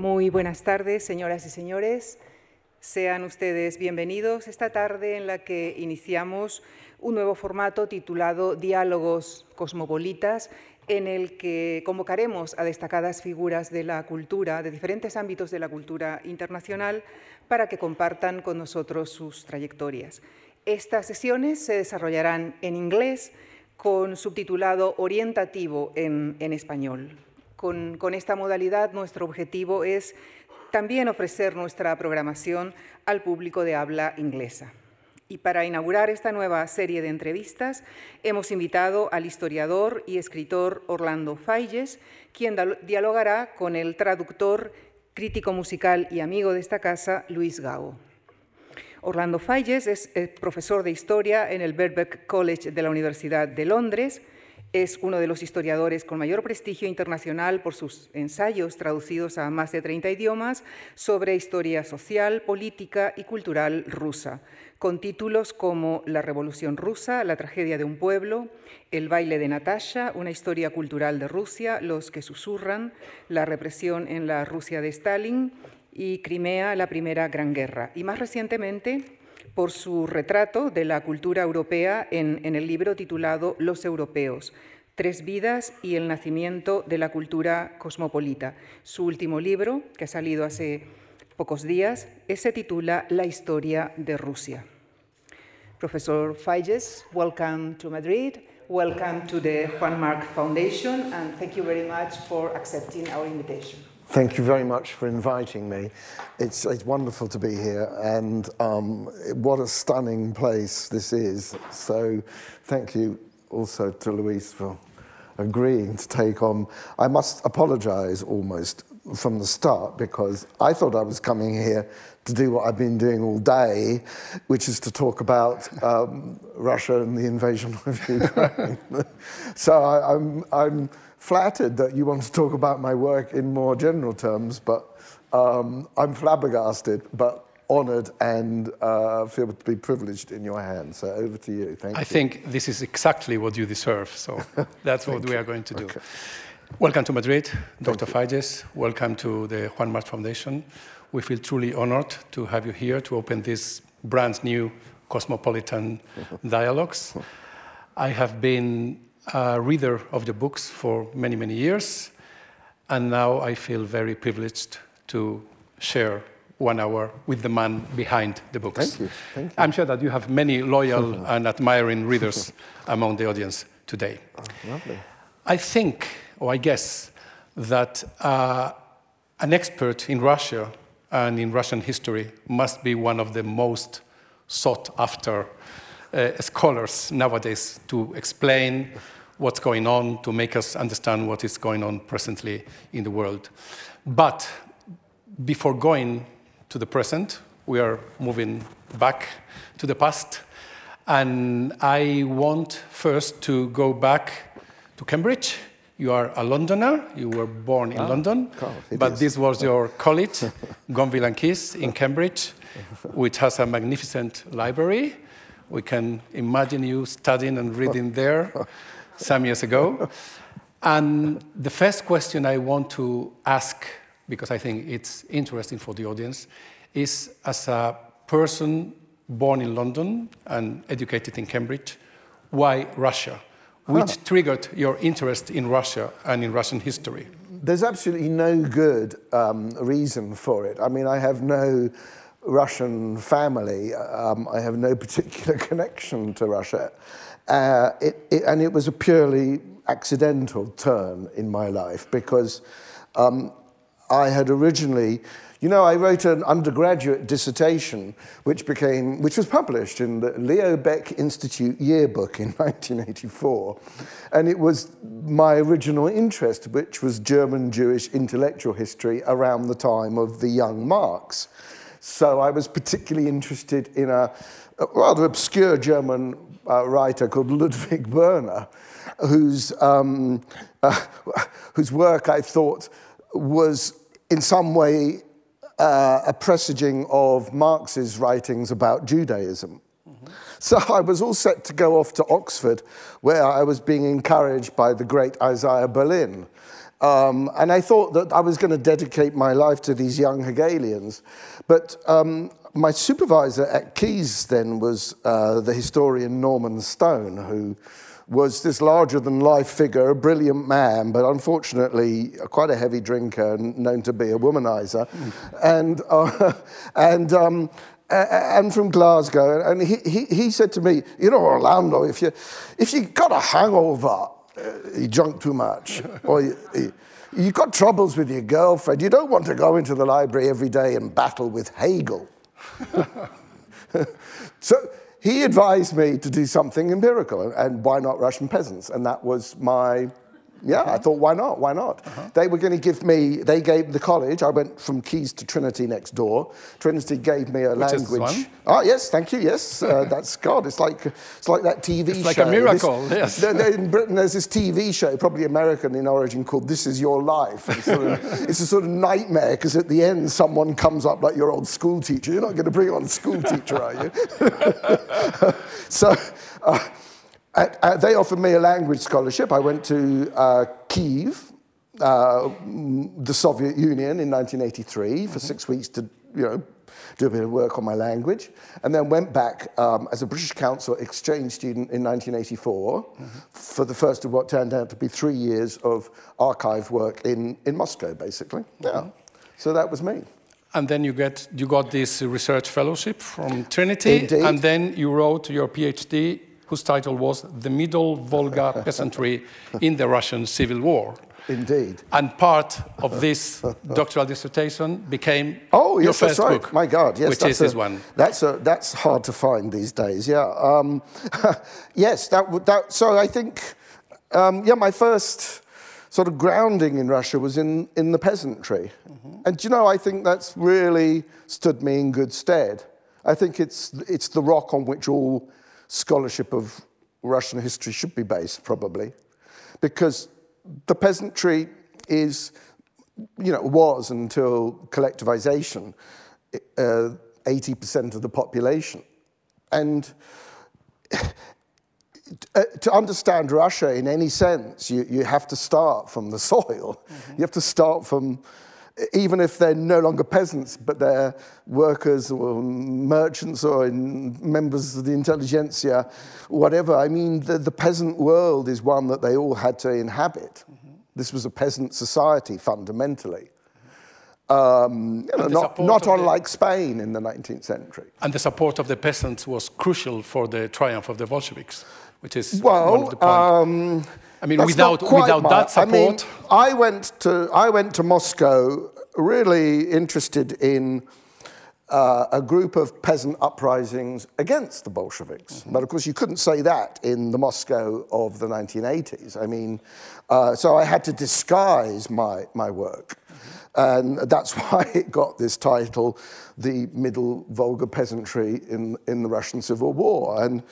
Muy buenas tardes, señoras y señores. Sean ustedes bienvenidos esta tarde en la que iniciamos un nuevo formato titulado Diálogos Cosmopolitas, en el que convocaremos a destacadas figuras de la cultura, de diferentes ámbitos de la cultura internacional, para que compartan con nosotros sus trayectorias. Estas sesiones se desarrollarán en inglés con subtitulado orientativo en, en español. Con, esta modalidad nuestro objetivo es también ofrecer nuestra programación al público de habla inglesa. Y para inaugurar esta nueva serie de entrevistas, hemos invitado al historiador y escritor Orlando Falles, quien dialogará con el traductor, crítico musical y amigo de esta casa, Luis Gao. Orlando Falles es eh, profesor de historia en el Birkbeck College de la Universidad de Londres, es uno de los historiadores con mayor prestigio internacional por sus ensayos traducidos a más de 30 idiomas sobre historia social, política y cultural rusa, con títulos como La Revolución Rusa, La Tragedia de un Pueblo, El baile de Natasha, Una historia cultural de Rusia, Los que susurran, La represión en la Rusia de Stalin y Crimea, la Primera Gran Guerra. Y más recientemente, por su retrato de la cultura europea en, en, el libro titulado Los Europeos, Tres vidas y el nacimiento de la cultura cosmopolita. Su último libro, que ha salido hace pocos días, se titula La historia de Rusia. Professor Falles, welcome to Madrid. Welcome to the Juan Marc Foundation, and thank you very much for accepting our invitation. Thank you very much for inviting me. It's, it's wonderful to be here, and um, what a stunning place this is. So, thank you also to Luis for agreeing to take on. I must apologize almost from the start because I thought I was coming here to do what I've been doing all day, which is to talk about um, Russia and the invasion of Ukraine. so I, I'm, I'm flattered that you want to talk about my work in more general terms, but um, I'm flabbergasted, but honored and uh, feel to be privileged in your hands. So over to you. Thank you. I you. think this is exactly what you deserve. So that's what we are going to do. Okay. Welcome to Madrid, Dr. Figes. Welcome to the Juan March Foundation. We feel truly honored to have you here to open this brand new cosmopolitan dialogues. I have been a reader of the books for many, many years, and now I feel very privileged to share one hour with the man behind the books. Thank you. Thank you. I'm sure that you have many loyal and admiring readers among the audience today. Oh, lovely. I think, or I guess, that uh, an expert in Russia and in Russian history must be one of the most sought after uh, scholars nowadays to explain what's going on, to make us understand what is going on presently in the world. But before going to the present, we are moving back to the past. And I want first to go back to Cambridge. You are a Londoner. You were born in Ah, London, God, but is. this was your college, Gonville and Caius in Cambridge, which has a magnificent library. We can imagine you studying and reading there some years ago. And the first question I want to ask, because I think it's interesting for the audience, is as a person born in London and educated in Cambridge, why Russia? Which triggered your interest in Russia and in Russian history? There's absolutely no good um, reason for it. I mean, I have no Russian family. Um, I have no particular connection to Russia. Uh, it, it, and it was a purely accidental turn in my life because um, I had originally, you know, I wrote an undergraduate dissertation which became, which was published in the Leo Baeck Institute yearbook in 1984. And it was my original interest, which was German Jewish intellectual history around the time of the young Marx. So I was particularly interested in a, a rather obscure German uh, writer called Ludwig Börne, whose, um, uh, whose work I thought was in some way uh, a presaging of Marx's writings about Judaism. So I was all set to go off to Oxford, where I was being encouraged by the great Isaiah Berlin. Um, and I thought that I was going to dedicate my life to these young Hegelians. But um, my supervisor at Caius then was uh, the historian Norman Stone, who was this larger than life figure, a brilliant man, but unfortunately quite a heavy drinker and known to be a womanizer. Mm. And, uh, and, um, and from Glasgow. And he, he, he said to me, You know, Orlando, if you, if you got a hangover, uh, you drunk too much, or you, you, you've got troubles with your girlfriend, you don't want to go into the library every day and battle with Hegel. so he advised me to do something empirical, and why not Russian peasants? And that was my yeah, I thought, why not? Why not? Uh-huh. They were going to give me, they gave the college, I went from Caius to Trinity next door. Trinity gave me a Which language. Oh, yes, thank you, yes. Uh, that's God. It's like, it's like that TV it's show. like a miracle, this, yes. In Britain, there's this TV show, probably American in origin, called This Is Your Life. It's, sort of, it's a sort of nightmare because at the end, someone comes up like your old school teacher. You're not going to bring on school teacher, are you? so, uh, they offered me a language scholarship. I went to uh, Kiev, uh, the Soviet Union, in 1983 for six weeks to, you know, do a bit of work on my language, and then went back um, as a British Council exchange student in 1984 mm-hmm. for the first of what turned out to be three years of archive work in, in Moscow, basically. Yeah. Mm-hmm. So that was me. And then you get you got this research fellowship from Trinity, Indeed. and then you wrote your PhD whose title was The Middle Volga Peasantry in the Russian Civil War. Indeed. And part of this doctoral dissertation became oh, yes, your first that's right. book. My God, yes, which is this one. That's a, that's hard to find these days. Yeah. Um, yes, that that. So I think, um, yeah, my first sort of grounding in Russia was in in the peasantry, mm-hmm. and you know, I think that's really stood me in good stead. I think it's it's the rock on which all scholarship of Russian history should be based, probably, because the peasantry is, you know, was until collectivization, uh, 80% of the population. And uh, to understand Russia in any sense, you, you have to start from the soil. Mm-hmm. You have to start from even if they're no longer peasants, but they're workers or merchants or members of the intelligentsia, whatever. I mean, the, the peasant world is one that they all had to inhabit. Mm-hmm. This was a peasant society fundamentally. Um, you know, not, not unlike the, Spain in the 19th century. And the support of the peasants was crucial for the triumph of the Bolsheviks, which is well, one of the points. Um, I mean, That's without, without that support. I mean, I went to, I went to Moscow really interested in uh, a group of peasant uprisings against the Bolsheviks. Mm-hmm. But of course, you couldn't say that in the Moscow of the 1980s. I mean, uh, so I had to disguise my, my work. And that's why it got this title, The Middle Volga Peasantry in, in the Russian Civil War. And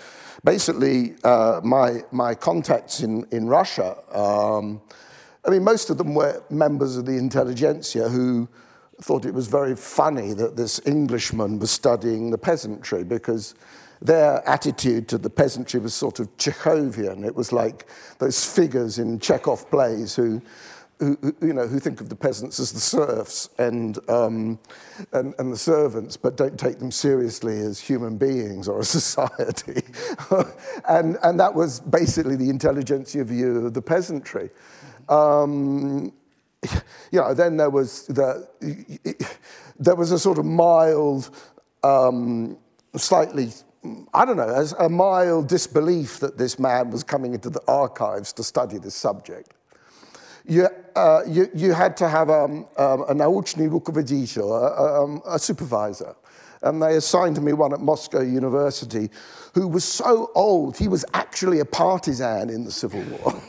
basically, uh, my, my contacts in, in Russia, um, I mean, most of them were members of the intelligentsia who thought it was very funny that this Englishman was studying the peasantry because their attitude to the peasantry was sort of Chekhovian. It was like those figures in Chekhov plays who who, you know, who think of the peasants as the serfs and, um, and, and, the servants, but don't take them seriously as human beings or a society. and, and that was basically the intelligentsia view of the peasantry. Um, you know, then there was, the, there was a sort of mild, um, slightly I don't know, a mild disbelief that this man was coming into the archives to study this subject you, uh, you, you, had to have um, um, a nauchny a, um, a supervisor. And they assigned me one at Moscow University who was so old, he was actually a partisan in the Civil War.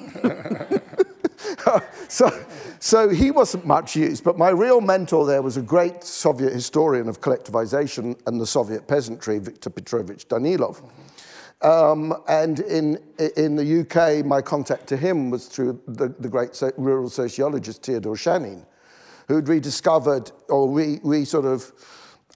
so, so he wasn't much used, but my real mentor there was a great Soviet historian of collectivization and the Soviet peasantry, Viktor Petrovich Danilov. Mm-hmm um, and in, in the UK, my contact to him was through the, the great so, rural sociologist Theodore Shanin, who'd rediscovered or re, re sort of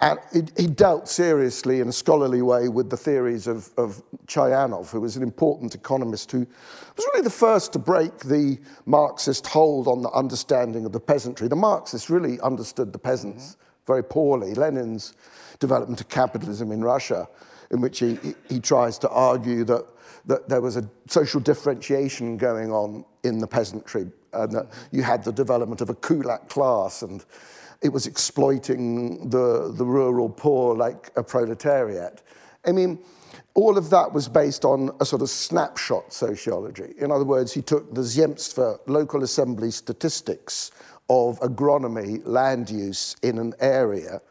and he dealt seriously in a scholarly way with the theories of, of Chayanov, who was an important economist who was really the first to break the Marxist hold on the understanding of the peasantry. The Marxists really understood the peasants mm-hmm. very poorly. Lenin's development of capitalism in Russia, in which he, he, tries to argue that, that there was a social differentiation going on in the peasantry, and that you had the development of a kulak class and it was exploiting the, the rural poor like a proletariat. I mean, all of that was based on a sort of snapshot sociology. In other words, he took the Zemstva local assembly statistics of agronomy, land use in an area,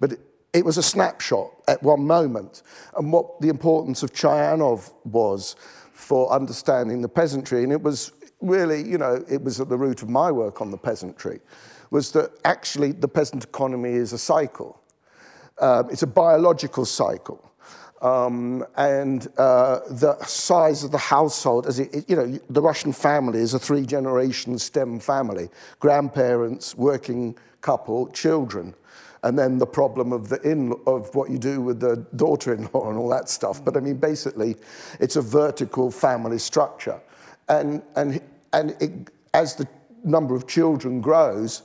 but it, was a snapshot at one moment. And what the importance of Chayanov was for understanding the peasantry, and it was really, you know, it was at the root of my work on the peasantry was that actually the peasant economy is a cycle. Um, it's a biological cycle. Um, and uh, the size of the household, as it, it, you know, the Russian family is a three generation STEM family grandparents, working couple, children. And then the problem of the in of what you do with the daughter-in-law and all that stuff. But I mean, basically, it's a vertical family structure, and and and it, as the number of children grows,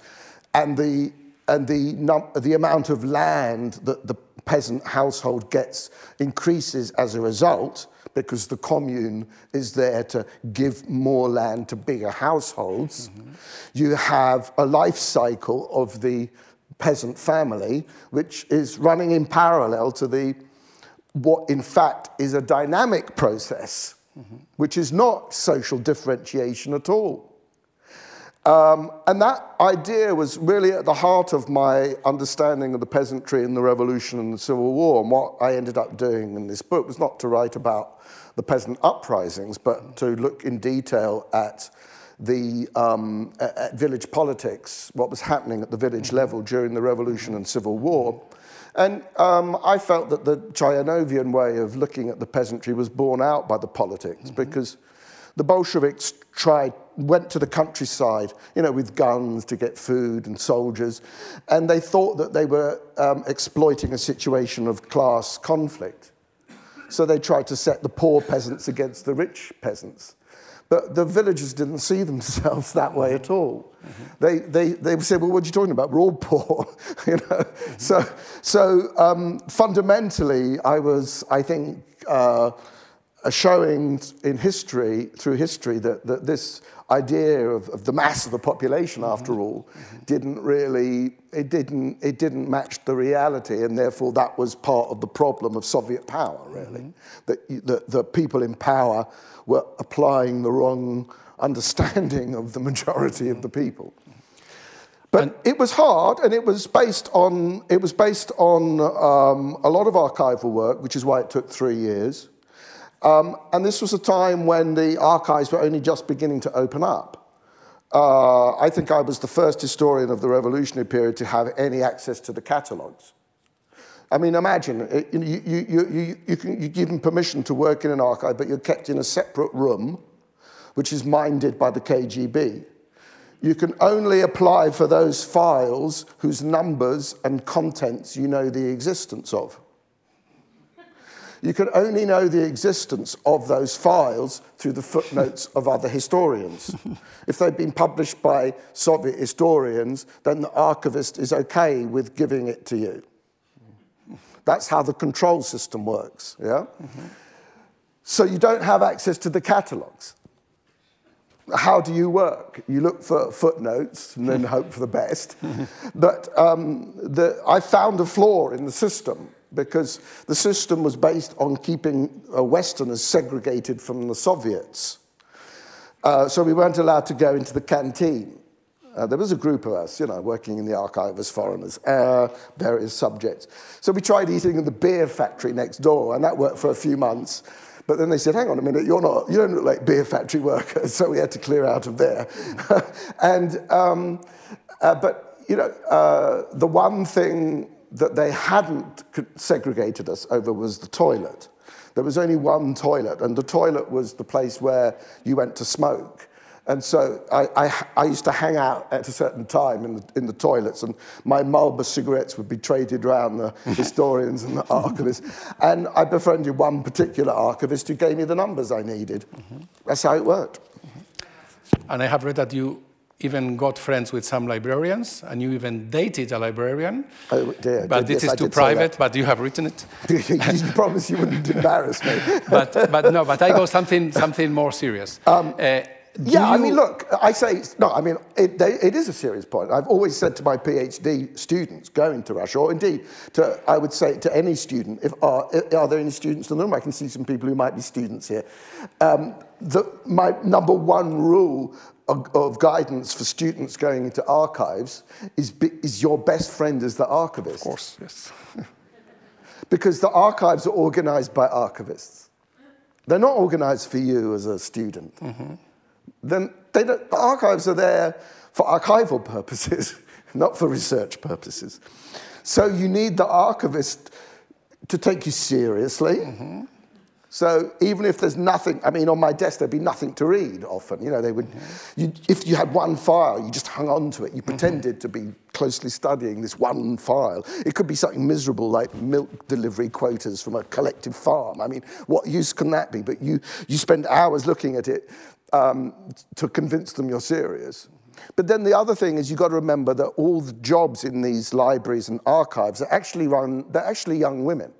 and the, and the, num- the amount of land that the peasant household gets increases as a result because the commune is there to give more land to bigger households. Mm-hmm. You have a life cycle of the peasant family, which is running in parallel to the what in fact is a dynamic process, mm-hmm. which is not social differentiation at all. Um, and that idea was really at the heart of my understanding of the peasantry and the revolution and the Civil War. And what I ended up doing in this book was not to write about the peasant uprisings, but to look in detail at the um, village politics, what was happening at the village level during the revolution and civil war. And um, I felt that the Chayanovian way of looking at the peasantry was borne out by the politics mm-hmm. because the Bolsheviks tried, went to the countryside, you know, with guns to get food and soldiers, and they thought that they were um, exploiting a situation of class conflict. So they tried to set the poor peasants against the rich peasants. But the villagers didn't see themselves that way at all. Mm-hmm. They, they, they said, well, what are you talking about? We're all poor. you know? Mm-hmm. So, so um, fundamentally, I was, I think, uh, showing in history, through history, that, that this idea of, of the mass of the population, mm-hmm. after all, mm-hmm. didn't really, it didn't, it didn't match the reality, and therefore that was part of the problem of Soviet power, really. Mm-hmm. That, that the people in power were applying the wrong understanding of the majority of the people. But and it was hard, and it was based on it was based on um, a lot of archival work, which is why it took three years. Um, and this was a time when the archives were only just beginning to open up. Uh, I think I was the first historian of the revolutionary period to have any access to the catalogues. I mean, imagine you, you, you, you, can, you permission to work in an archive, but you're kept in a separate room, which is minded by the KGB. You can only apply for those files whose numbers and contents you know the existence of. You can only know the existence of those files through the footnotes of other historians. if they've been published by Soviet historians, then the archivist is okay with giving it to you. That's how the control system works, yeah? Mm-hmm. So you don't have access to the catalogues. How do you work? You look for footnotes and then hope for the best. but um, the, I found a flaw in the system because the system was based on keeping uh, Westerners segregated from the Soviets. Uh, so we weren't allowed to go into the canteen. Uh, there was a group of us, you know, working in the archive as foreigners, uh, various subjects. So we tried eating in the beer factory next door, and that worked for a few months. But then they said, hang on a minute, you're not, you don't look like beer factory workers, so we had to clear out of there. and, um, uh, but, you know, uh, the one thing that they hadn't segregated us over was the toilet. There was only one toilet, and the toilet was the place where you went to smoke. And so I, I, I, used to hang out at a certain time in the, in the toilets, and my Marlboro cigarettes would be traded around the historians and the archivists. And I befriended one particular archivist who gave me the numbers I needed. Mm-hmm. That's how it worked. And I have read that you even got friends with some librarians, and you even dated a librarian. Oh, dear. But this yes, is too private, but you have written it. you promised you wouldn't embarrass me. but, but no, but I go something, something more serious. Um, uh, yeah, you... I mean, look, I say, no, I mean, it, they, it is a serious point. I've always said to my PhD students going to Russia, or indeed, to, I would say to any student, if are, are there any students in the room? I can see some people who might be students here. Um, the, my number one rule of, of, guidance for students going into archives is, is your best friend as the archivist. Of course, yes. because the archives are organized by archivists. They're not organized for you as a student. Mm-hmm then the archives are there for archival purposes, not for research purposes. So you need the archivist to take you seriously. Mm-hmm. So even if there's nothing, I mean, on my desk there'd be nothing to read. Often, you know, they would. Mm-hmm. You, if you had one file, you just hung on to it. You mm-hmm. pretended to be closely studying this one file. It could be something miserable like milk delivery quotas from a collective farm. I mean, what use can that be? But you you spend hours looking at it um, to convince them you're serious. But then the other thing is you've got to remember that all the jobs in these libraries and archives are actually run, they're actually young women.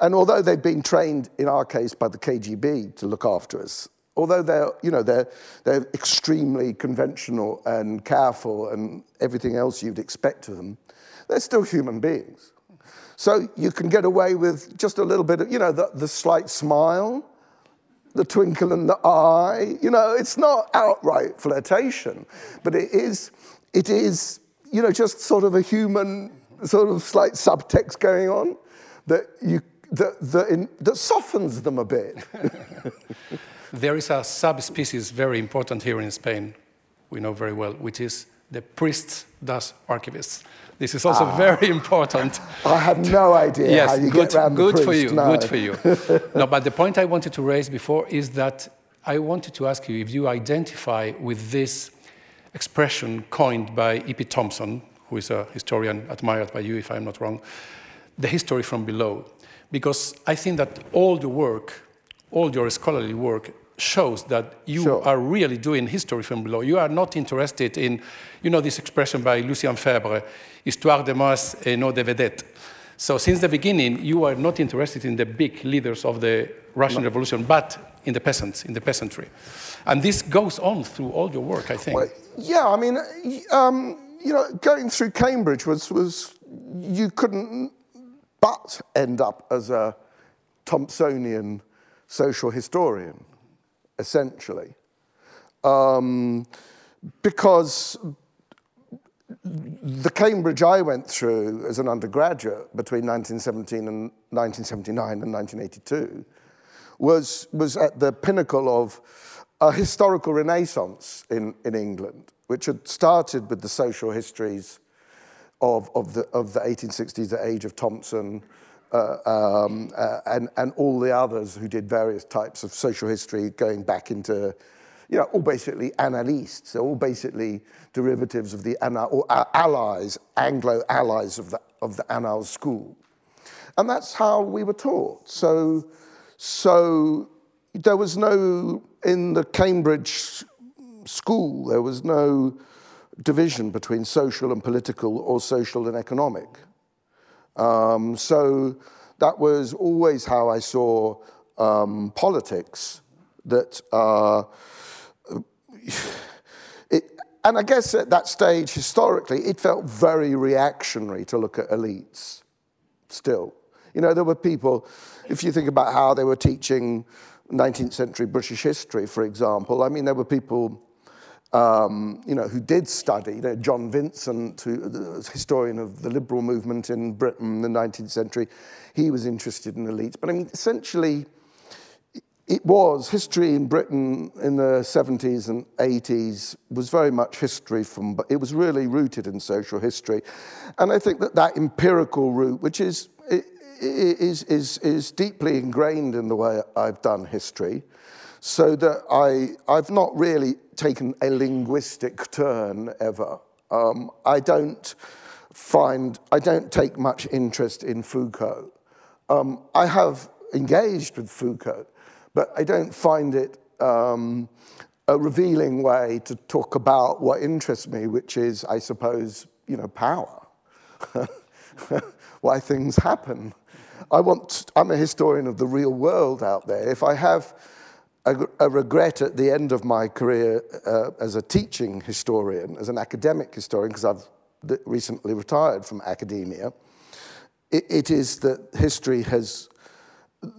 And although they've been trained, in our case, by the KGB to look after us, although they're, you know, they're, they're extremely conventional and careful and everything else you'd expect of them, they're still human beings. So you can get away with just a little bit of, you know, the, the slight smile, the twinkle in the eye. You know, it's not outright flirtation, but it is, it is, you know, just sort of a human sort of slight subtext going on that you that, that, in, that softens them a bit. there is a subspecies very important here in Spain, we know very well, which is the priests das archivists. This is also ah. very important. I have no idea yes, how you good, get around good the for you. No. Good for you. no, but the point I wanted to raise before is that I wanted to ask you if you identify with this expression coined by E.P. Thompson, who is a historian admired by you, if I'm not wrong, the history from below. Because I think that all the work, all your scholarly work, shows that you sure. are really doing history from below. You are not interested in, you know, this expression by Lucien Febvre, histoire de masse et non de vedette. So since the beginning, you are not interested in the big leaders of the Russian no. Revolution, but in the peasants, in the peasantry. And this goes on through all your work, I think. Well, yeah, I mean, um, you know, going through Cambridge was, was, you couldn't but end up as a Thompsonian social historian essentially. Um, because the Cambridge I went through as an undergraduate between 1917 and 1979 and 1982 was, was at the pinnacle of a historical renaissance in, in England, which had started with the social histories of, of, the, of the 1860s, the age of Thompson, uh, um, uh, and, and all the others who did various types of social history going back into, you know, all basically Annalistes, so all basically derivatives of the or uh, allies, Anglo allies of the, of the Annales school. And that's how we were taught. So, so there was no, in the Cambridge school, there was no division between social and political or social and economic. Um, so that was always how I saw um, politics. That uh, it, and I guess at that stage, historically, it felt very reactionary to look at elites. Still, you know, there were people. If you think about how they were teaching 19th century British history, for example, I mean, there were people um, you know, who did study. You know, John Vincent, who, the historian of the liberal movement in Britain in the 19th century, he was interested in elites. But I mean, essentially, it was history in Britain in the 70s and 80s was very much history from, but it was really rooted in social history. And I think that that empirical route, which is, is, is, is deeply ingrained in the way I've done history, so that I, I've not really taken a linguistic turn ever. Um, I don't find, I don't take much interest in Foucault. Um, I have engaged with Foucault, but I don't find it um, a revealing way to talk about what interests me, which is, I suppose, you know, power, why things happen. I want, I'm a historian of the real world out there. If I have a, regret at the end of my career uh, as a teaching historian, as an academic historian, because I've recently retired from academia, it, it is that history has,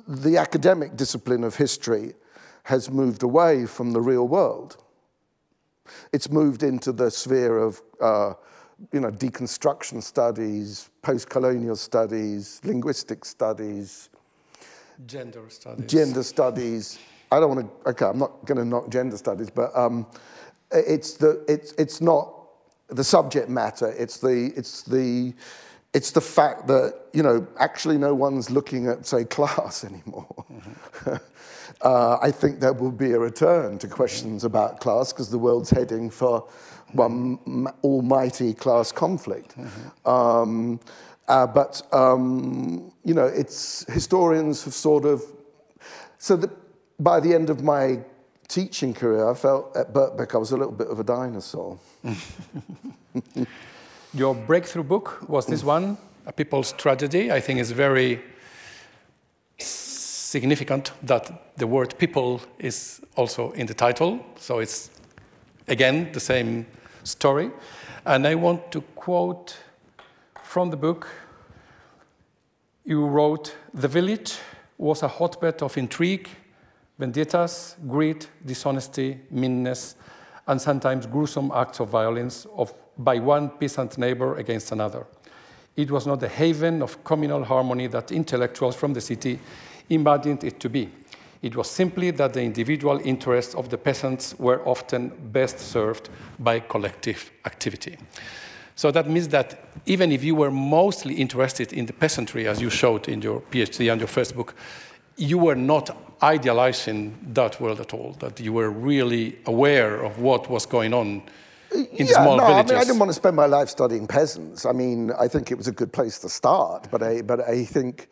the academic discipline of history has moved away from the real world. It's moved into the sphere of uh, you know, deconstruction studies, post-colonial studies, linguistic studies, gender studies. Gender studies. I don't want to. Okay, I'm not going to knock gender studies, but um, it's the it's it's not the subject matter. It's the it's the it's the fact that you know actually no one's looking at say class anymore. Mm-hmm. uh, I think there will be a return to questions about class because the world's heading for one almighty class conflict. Mm-hmm. Um, uh, but um, you know, it's historians have sort of so that by the end of my teaching career, I felt at Birkbeck I was a little bit of a dinosaur. Your breakthrough book was this one, A People's Tragedy. I think it's very significant that the word people is also in the title. So it's, again, the same story. And I want to quote from the book. You wrote The village was a hotbed of intrigue, vendettas, greed, dishonesty, meanness, and sometimes gruesome acts of violence of, by one peasant neighbor against another. It was not the haven of communal harmony that intellectuals from the city imagined it to be. It was simply that the individual interests of the peasants were often best served by collective activity. So that means that even if you were mostly interested in the peasantry, as you showed in your PhD and your first book, you were not idealizing that world at all, that you were really aware of what was going on in yeah, small no, villages. I mean, I didn't want to spend my life studying peasants. I mean, I think it was a good place to start, but I, but I think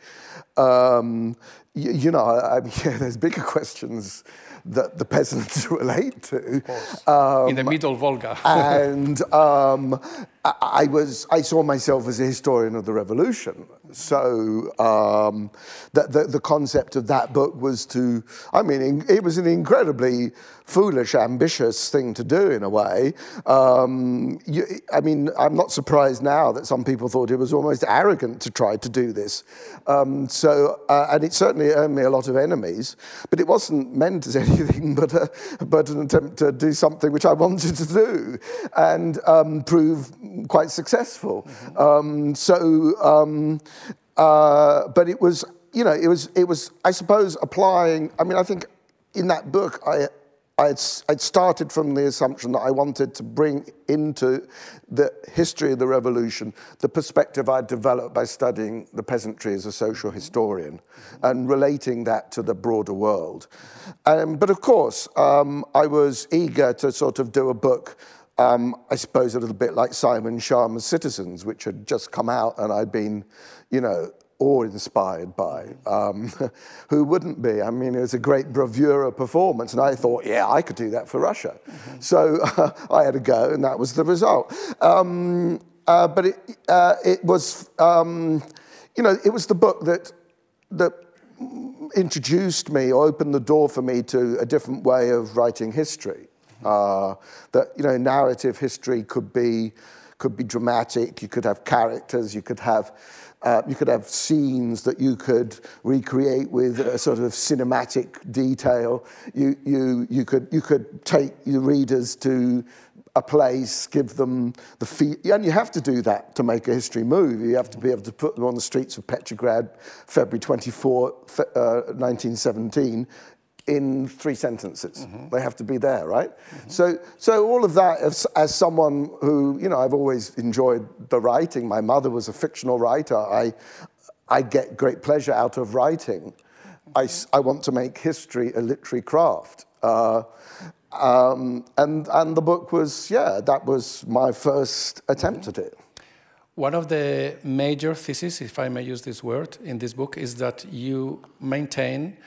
um, you, you, know, I mean, yeah, there's bigger questions that the peasants relate to. Um, in the middle Volga. and um, I, was, I saw myself as a historian of the revolution. So um, the, the, the, concept of that book was to, I mean, it was an incredibly foolish, ambitious thing to do in a way. Um, you, I mean, I'm not surprised now that some people thought it was almost arrogant to try to do this. Um, so, uh, and it certainly earned me a lot of enemies, but it wasn't meant as anything but, a, but an attempt to do something which I wanted to do and um, prove quite successful. Mm-hmm. Um, so, um, uh, but it was, you know, it was, it was, I suppose, applying. I mean, I think in that book, I, I'd, I'd started from the assumption that I wanted to bring into the history of the revolution the perspective I'd developed by studying the peasantry as a social historian and relating that to the broader world. Um, but of course, um, I was eager to sort of do a book um, I suppose a little bit like Simon Schama's Citizens, which had just come out and I'd been, you know, awe-inspired by. Um, who wouldn't be? I mean, it was a great bravura performance, and I thought, yeah, I could do that for Russia. Mm-hmm. So uh, I had a go, and that was the result. Um, uh, but it, uh, it was, um, you know, it was the book that that introduced me, or opened the door for me to a different way of writing history. Uh, that you know, narrative history could be could be dramatic. You could have characters. You could have uh, you could have scenes that you could recreate with a sort of cinematic detail. You you you could you could take your readers to a place, give them the feet, and you have to do that to make a history move. You have to be able to put them on the streets of Petrograd, February 24, uh, 1917, in three sentences. Mm-hmm. They have to be there, right? Mm-hmm. So, so all of that, as, as, someone who, you know, I've always enjoyed the writing. My mother was a fictional writer. I, I get great pleasure out of writing. I, I want to make history a literary craft. Uh, um, and, and the book was, yeah, that was my first attempt at it. One of the major theses, if I may use this word, in this book is that you maintain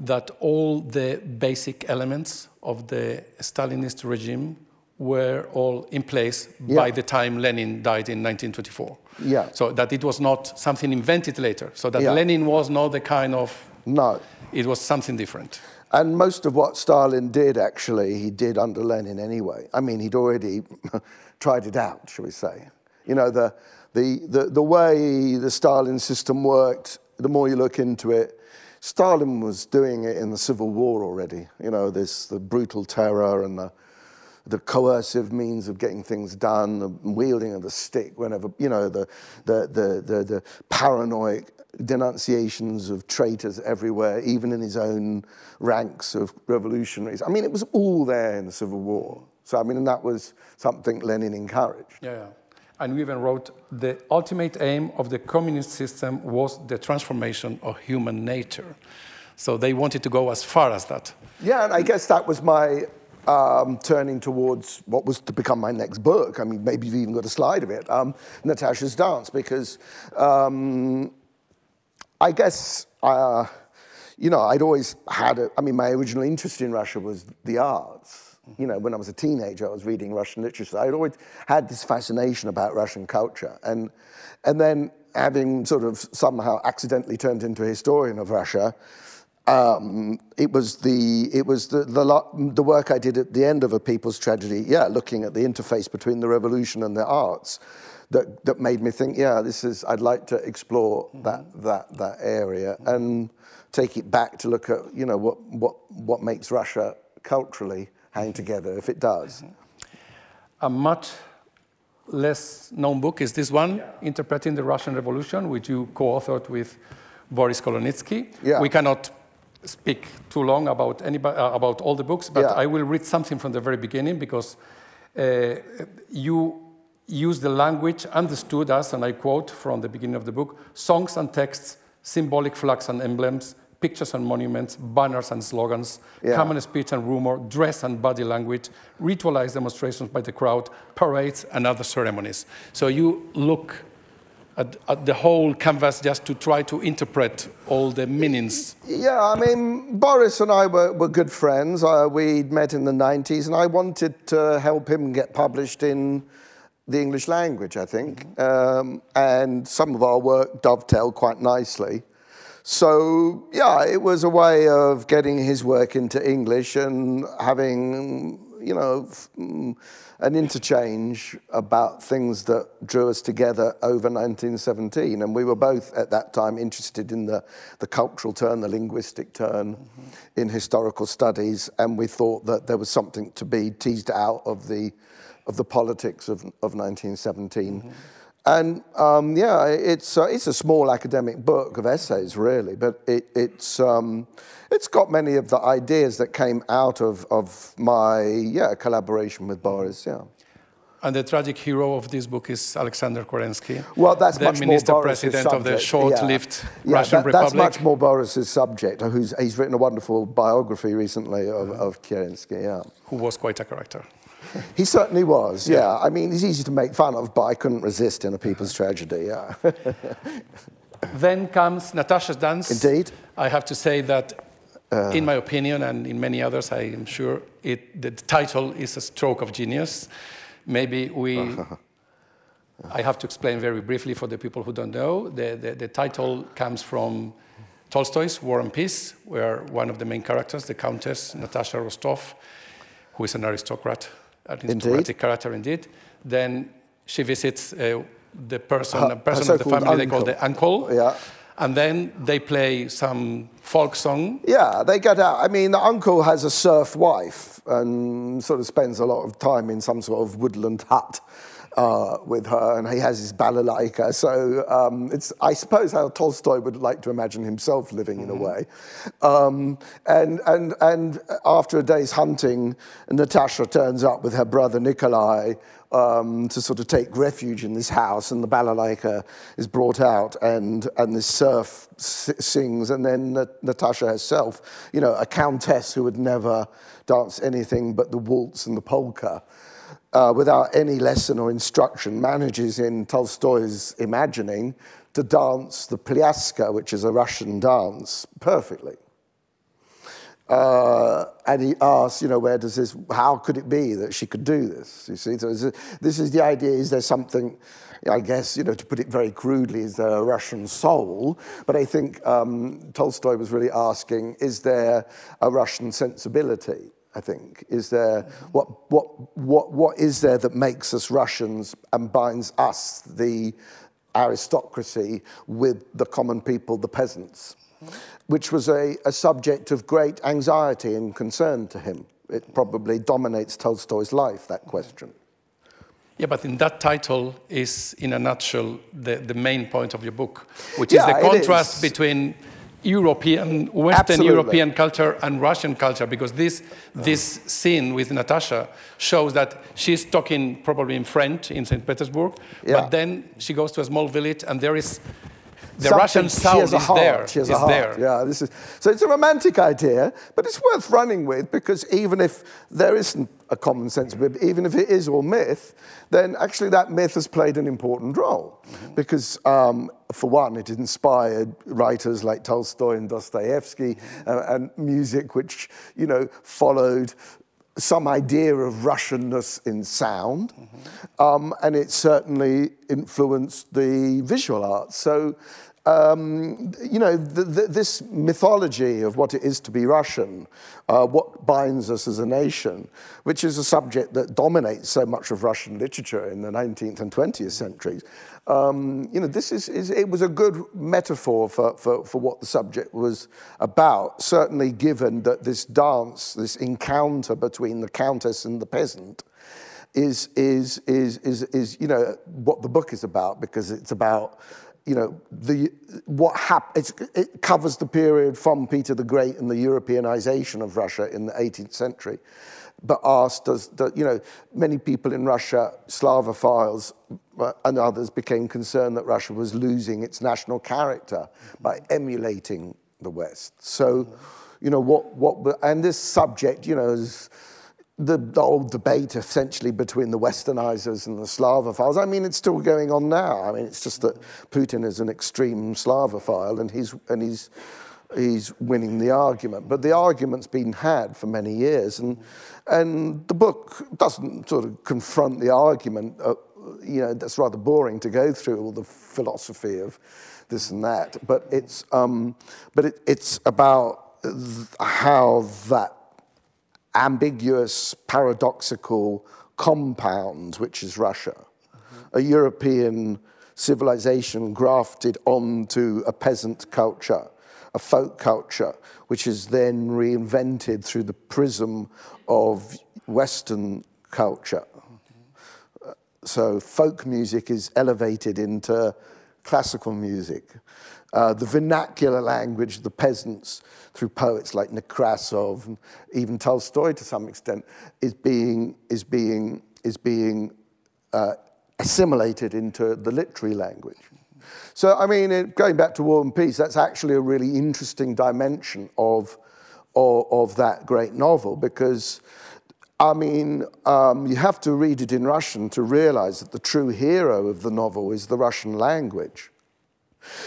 that all the basic elements of the Stalinist regime were all in place by the time Lenin died in 1924. Yeah. So that it was not something invented later. So that Yeah. Lenin was not the kind of, No. it was something different. And most of what Stalin did, actually, he did under Lenin anyway. I mean, he'd already tried it out, shall we say. You know, the, the, the, the way the Stalin system worked, the more you look into it, Stalin was doing it in the Civil War already. You know, this, the brutal terror and the, the coercive means of getting things done, the wielding of the stick whenever, you know, the, the, the, the, the paranoid denunciations of traitors everywhere, even in his own ranks of revolutionaries. I mean, it was all there in the Civil War. So, I mean, and that was something Lenin encouraged. Yeah, yeah. And we even wrote the ultimate aim of the communist system was the transformation of human nature. So they wanted to go as far as that. Yeah, and I guess that was my um, turning towards what was to become my next book. I mean, maybe you've even got a slide of it, um, Natasha's Dance, because um, I guess, uh, you know, I'd always had, a, I mean, my original interest in Russia was the arts. You know, when I was a teenager, I was reading Russian literature. I'd always had this fascination about Russian culture. And, and then having sort of somehow accidentally turned into a historian of Russia, um, it was the it was the, the the work I did at the end of a people's tragedy. Yeah, looking at the interface between the revolution and the arts, that that made me think. Yeah, this is. I'd like to explore that that that area and take it back to look at you know what what what makes Russia culturally hang together if it does. A much less known book is this one, Interpreting the Russian Revolution, which you co authored with Boris Kolonitsky. Yeah. We cannot speak too long about, anybody, uh, about all the books, but Yeah. I will read something from the very beginning because uh, you use the language understood as, and I quote from the beginning of the book songs and texts, symbolic flags and emblems, pictures and monuments, banners and slogans, Yeah. common speech and rumor, dress and body language, ritualized demonstrations by the crowd, parades, and other ceremonies. So you look at, at the whole canvas just to try to interpret all the meanings. Yeah, I mean, Boris and I were, were good friends. Uh, we'd met in the 90s, and I wanted to help him get published in the English language, I think. Um, and some of our work dovetailed quite nicely. So, yeah, it was a way of getting his work into English and having, you know, mm, an interchange about things that drew us together over 1917. And we were both at that time interested in the, the cultural turn, the linguistic turn in historical studies. And we thought that there was something to be teased out of the, of the politics of, of 1917. And um, yeah, it's, uh, it's a small academic book of essays, really, but it, it's, um, it's got many of the ideas that came out of, of my yeah, collaboration with Boris. Yeah. And the tragic hero of this book is Alexander Kerensky, Well, that's the much minister more Boris's president of the subject. short-lived yeah. Russian yeah, that, Republic. That's much more Boris's subject. Who's, he's written a wonderful biography recently of, of Kerensky. Yeah. who was quite a character. He certainly was. Yeah. I mean, he's easy to make fun of, but I couldn't resist in a people's tragedy. Yeah. Then comes Natasha's dance. Indeed. Uh. I have to say that, in my opinion, and in many others, I am sure, it, the title is a stroke of genius. Maybe we. I have to explain very briefly for the people who don't know. The, the, the title comes from Tolstoy's War and Peace, where one of the main characters, the Countess Natasha Rostov, who is an aristocrat, an Indeed. character indeed, then she visits uh, the person, a person of the family they call the uncle. Yeah. And then they play some folk song. Yeah, they get out. I mean, the uncle has a serf wife and sort of spends a lot of time in some sort of woodland hut. Uh, with her, and he has his balalaika. So um, it's, I suppose, how Tolstoy would like to imagine himself living in a way. Um, and, and, and after a day's hunting, Natasha turns up with her brother Nikolai um, to sort of take refuge in this house, and the balalaika is brought out, and, and the serf sings, and then Natasha herself, you know, a countess who would never dance anything but the waltz and the polka. Uh, without any lesson or instruction, manages in Tolstoy's imagining to dance the pliaska, which is a Russian dance, perfectly. Uh, and he asks, you know, where does this, how could it be that she could do this? You see, so this is the idea, is there something, I guess, you know, to put it very crudely, is there a Russian soul? But I think um, Tolstoy was really asking, is there a Russian sensibility? I think is there what what what what is there that makes us Russians and binds us the aristocracy with the common people, the peasants? which was a, a subject of great anxiety and concern to him. It probably dominates Tolstoy's life, that question. Yeah, but in that title is, in a nutshell, the, the main point of your book, which yeah, is the contrast between European, Western Absolutely. European culture and Russian culture, because this, this scene with Natasha shows that she's talking probably in French in St. Petersburg, Yeah. but then she goes to a small village and there is the Something- Russian sound is heart, there. She has is a heart. there. Yeah, this is so. It's a romantic idea, but it's worth running with because even if there isn't a common sense it, even if it is all myth, then actually that myth has played an important role. Because, um, for one, it inspired writers like Tolstoy and Dostoevsky uh, and music which you know followed some idea of Russianness in sound, um, and it certainly influenced the visual arts. So, um, you know, th th this mythology of what it is to be Russian, uh, what binds us as a nation, which is a subject that dominates so much of Russian literature in the 19th and 20th centuries. Um, you know, this is, is, it was a good metaphor for, for, for what the subject was about, certainly given that this dance, this encounter between the countess and the peasant, is, is, is, is, is you know, what the book is about, because it's about you know, the, what hap- it covers the period from Peter the Great and the Europeanization of Russia in the 18th century. But asked, does, does you know, many people in Russia, Slavophiles uh, and others, became concerned that Russia was losing its national character by emulating the West. So, you know, what, what, and this subject, you know, is, the, the old debate essentially between the westernizers and the Slavophiles. I mean, it's still going on now. I mean, it's just that Putin is an extreme Slavophile and he's, and he's, he's winning the argument. But the argument's been had for many years, and, and the book doesn't sort of confront the argument. Uh, you know, that's rather boring to go through all the philosophy of this and that. But it's, um, but it, it's about how that ambiguous, paradoxical compound, which is Russia, a European civilization grafted onto a peasant culture, a folk culture, which is then reinvented through the prism of Western culture. So folk music is elevated into classical music. Uh, the vernacular language of the peasants through poets like Nekrasov and even Tolstoy to some extent is being, is being, is being uh, assimilated into the literary language. So, I mean, it, going back to War and Peace, that's actually a really interesting dimension of, of, of that great novel because, I mean, um, you have to read it in Russian to realize that the true hero of the novel is the Russian language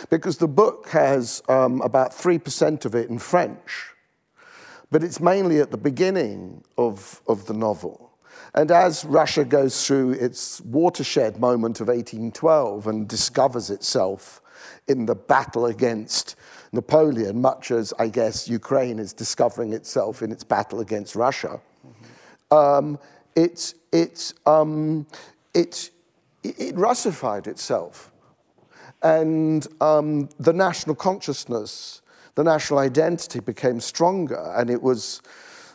because the book has um, about 3% of it in French, but it's mainly at the beginning of, of the novel. And as Russia goes through its watershed moment of 1812 and discovers itself in the battle against Napoleon, much as I guess Ukraine is discovering itself in its battle against Russia, um, it's, um, it's, it, it Russified itself. And um, the national consciousness, the national identity became stronger, and it was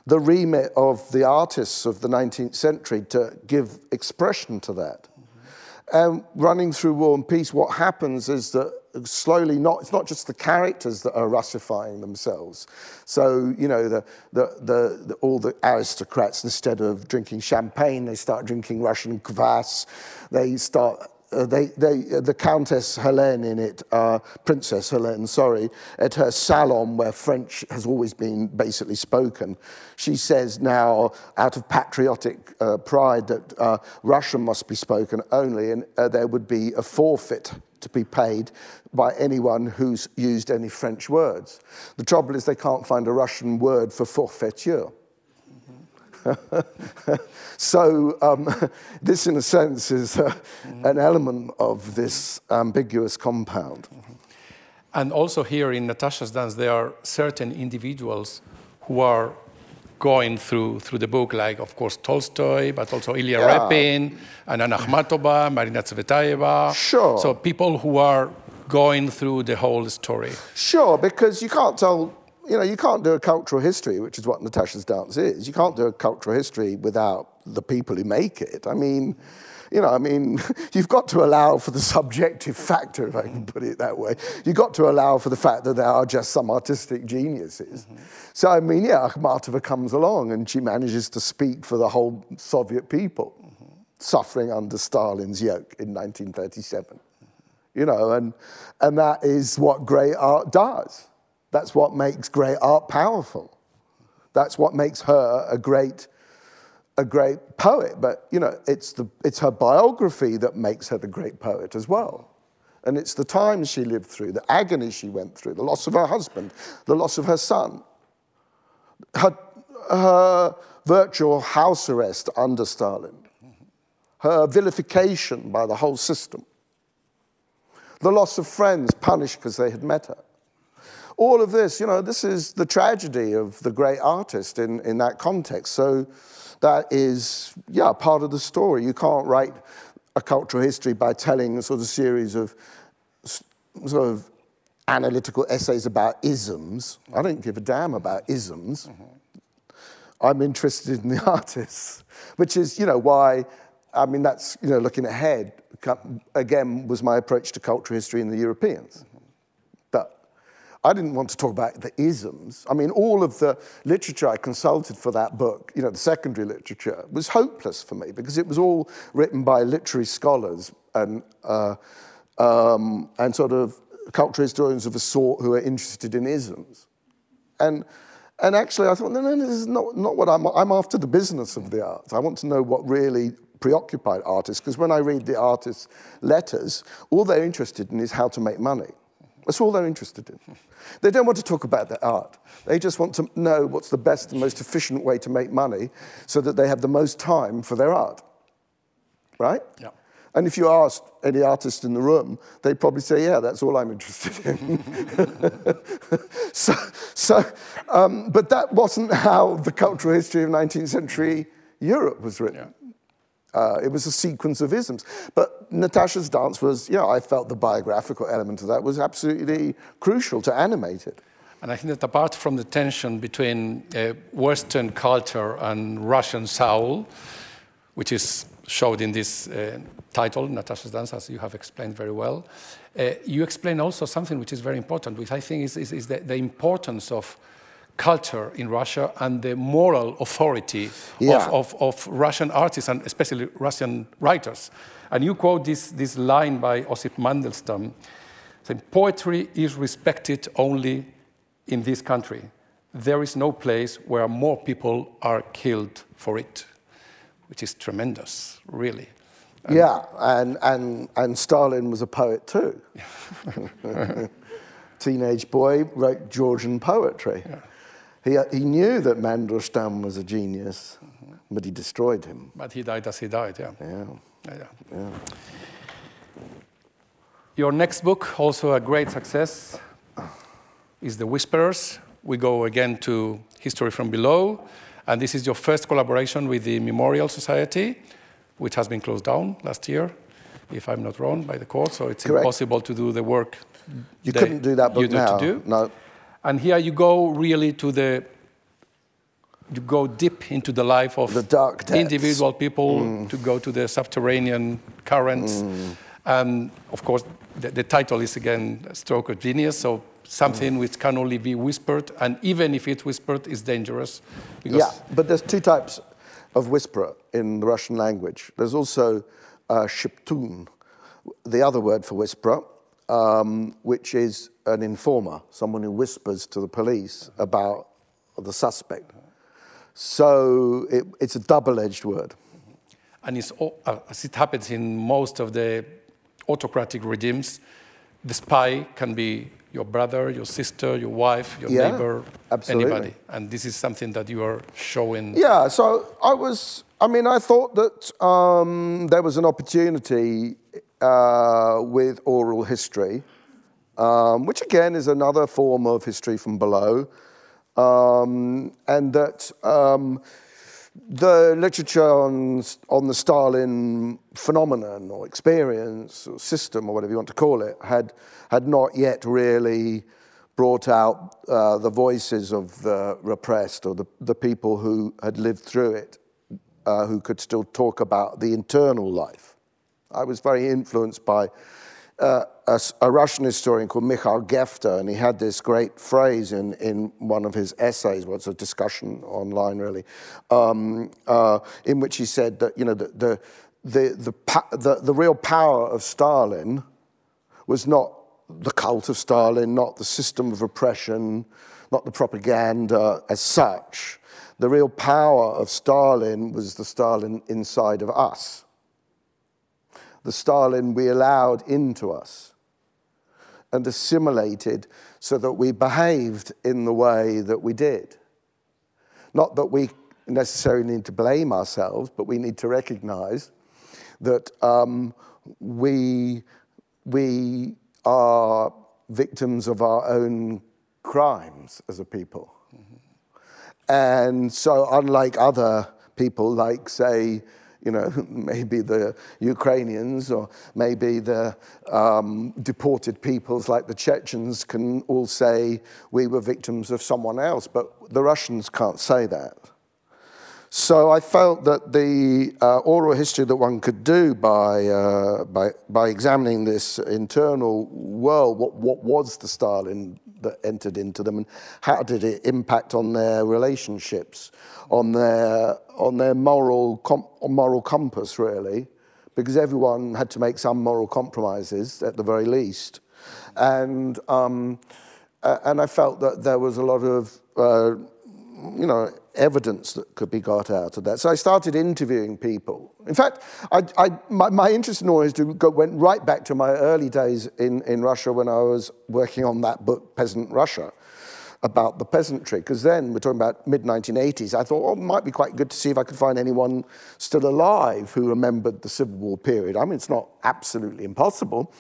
the remit of the artists of the 19th century to give expression to that. And running through War and Peace, what happens is that slowly, not it's not just the characters that are Russifying themselves. So you know, the, the, the, the all the aristocrats instead of drinking champagne, they start drinking Russian kvass. They start uh, they, they, uh, the Countess Helene in it, uh, Princess Helene, sorry, at her salon where French has always been basically spoken, she says now, out of patriotic uh, pride, that uh, Russian must be spoken only, and there would be a forfeit to be paid by anyone who's used any French words. The trouble is they can't find a Russian word for forfeiture. so um, this, in a sense, is uh, an element of this ambiguous compound. And also here in Natasha's dance, there are certain individuals who are going through through the book, like of course Tolstoy, but also Ilya yeah. Repin, and Anna Akhmatova, Marina Tsvetaeva. Sure. So people who are going through the whole story. Sure, because you can't tell you know, you can't do a cultural history, which is what Natasha's dance is. You can't do a cultural history without the people who make it. I mean, you know, I mean, you've got to allow for the subjective factor, if I can put it that way. You've got to allow for the fact that there are just some artistic geniuses. Mm-hmm. So, I mean, yeah, Akhmatova comes along and she manages to speak for the whole Soviet people mm-hmm. suffering under Stalin's yoke in 1937. You know, and, and that is what great art does. That's what makes great art powerful. That's what makes her a great, a great poet. But you know, it's, the, it's her biography that makes her the great poet as well. And it's the times she lived through, the agony she went through, the loss of her husband, the loss of her son, her, her virtual house arrest under Stalin, her vilification by the whole system, the loss of friends punished because they had met her all of this, you know, this is the tragedy of the great artist in, in that context. So that is, yeah, part of the story. You can't write a cultural history by telling a sort of series of sort of analytical essays about isms. I don't give a damn about isms. Mm-hmm. I'm interested in the artists, which is, you know, why, I mean, that's, you know, looking ahead, again, was my approach to cultural history in the Europeans. I didn't want to talk about the isms. I mean, all of the literature I consulted for that book, you know, the secondary literature, was hopeless for me because it was all written by literary scholars and, uh, um, and sort of cultural historians of a sort who are interested in isms. And, and actually, I thought, no, no, no, this is not, not what I'm, I'm after the business of the arts. I want to know what really preoccupied artists, because when I read the artists' letters, all they're interested in is how to make money. That's all they're interested in. They don't want to talk about their art. They just want to know what's the best and most efficient way to make money so that they have the most time for their art. Right? Yeah. And if you asked any artist in the room, they'd probably say, Yeah, that's all I'm interested in. so, so um, but that wasn't how the cultural history of 19th century Europe was written. Yeah. Uh, it was a sequence of isms. But Natasha's dance was, you know, I felt the biographical element of that was absolutely crucial to animate it. And I think that apart from the tension between uh, Western culture and Russian soul, which is showed in this uh, title, Natasha's Dance, as you have explained very well, uh, you explain also something which is very important, which I think is, is, is the, the importance of culture in Russia and the moral authority yeah. of, of, of, Russian artists and especially Russian writers. And you quote this, this line by Osip Mandelstam saying, Poetry is respected only in this country. There is no place where more people are killed for it, which is tremendous, really. And yeah, and, and, and Stalin was a poet too. Teenage boy wrote Georgian poetry. Yeah. He, he knew that Mandelstam was a genius, mm-hmm. but he destroyed him. But he died as he died, yeah. Yeah. yeah, yeah. Your next book, also a great success, is The Whisperers. We go again to History from Below, and this is your first collaboration with the Memorial Society, which has been closed down last year, if I'm not wrong, by the court. So it's Correct. impossible to do the work you couldn't do that book you now. To do. No. And here you go really to the you go deep into the life of The dark individual people to go to the subterranean currents. And of course, the, the title is again Stroke of Genius, so something which can only be whispered, and even if it's whispered, is dangerous. Because Yeah, but there's two types of whisperer in the Russian language. There's also uh, sheptun, the other word for whisperer, um, which is an informer, someone who whispers to the police about the suspect. So it, it's a double-edged word. and it's, uh, as it happens in most of the autocratic regimes, the spy can be your brother, your sister, your wife, your Yeah, neighbor, absolutely. anybody. And this is something that you are showing. Yeah, so I was, I mean, I thought that um, there was an opportunity uh, with oral history, um, which again is another form of history from below, um, and that um, the literature on, on the Stalin phenomenon or experience or system or whatever you want to call it had, had not yet really brought out uh, the voices of the repressed or the, the people who had lived through it, uh, who could still talk about the internal life. I was very influenced by uh, a, a Russian historian called Mikhail Gefter, and he had this great phrase in, in one of his essays, well, it's a discussion online really, um, uh, in which he said that, you know, the, the, the, the, the, the real power of Stalin was not the cult of Stalin, not the system of repression, not the propaganda as such. The real power of Stalin was the Stalin inside of us the Stalin we allowed into us and assimilated so that we behaved in the way that we did. Not that we necessarily need to blame ourselves, but we need to recognize that um, we, we are victims of our own crimes as a people. And so, unlike other people, like, say, you know, maybe the Ukrainians or maybe the um, deported peoples like the Chechens can all say we were victims of someone else, but the Russians can't say that. So I felt that the uh, oral history that one could do by, uh, by, by examining this internal world, what, what was the Stalin that entered into them and how did it impact on their relationships, on their, on their moral, moral compass, really, because everyone had to make some moral compromises at the very least. And, um, and I felt that there was a lot of uh, you know, evidence that could be got out of that. So I started interviewing people. In fact, I, I, my, my interest in history go, went right back to my early days in, in Russia when I was working on that book, Peasant Russia, about the peasantry. Because then, we're talking about mid 1980s, I thought, oh, it might be quite good to see if I could find anyone still alive who remembered the Civil War period. I mean, it's not absolutely impossible.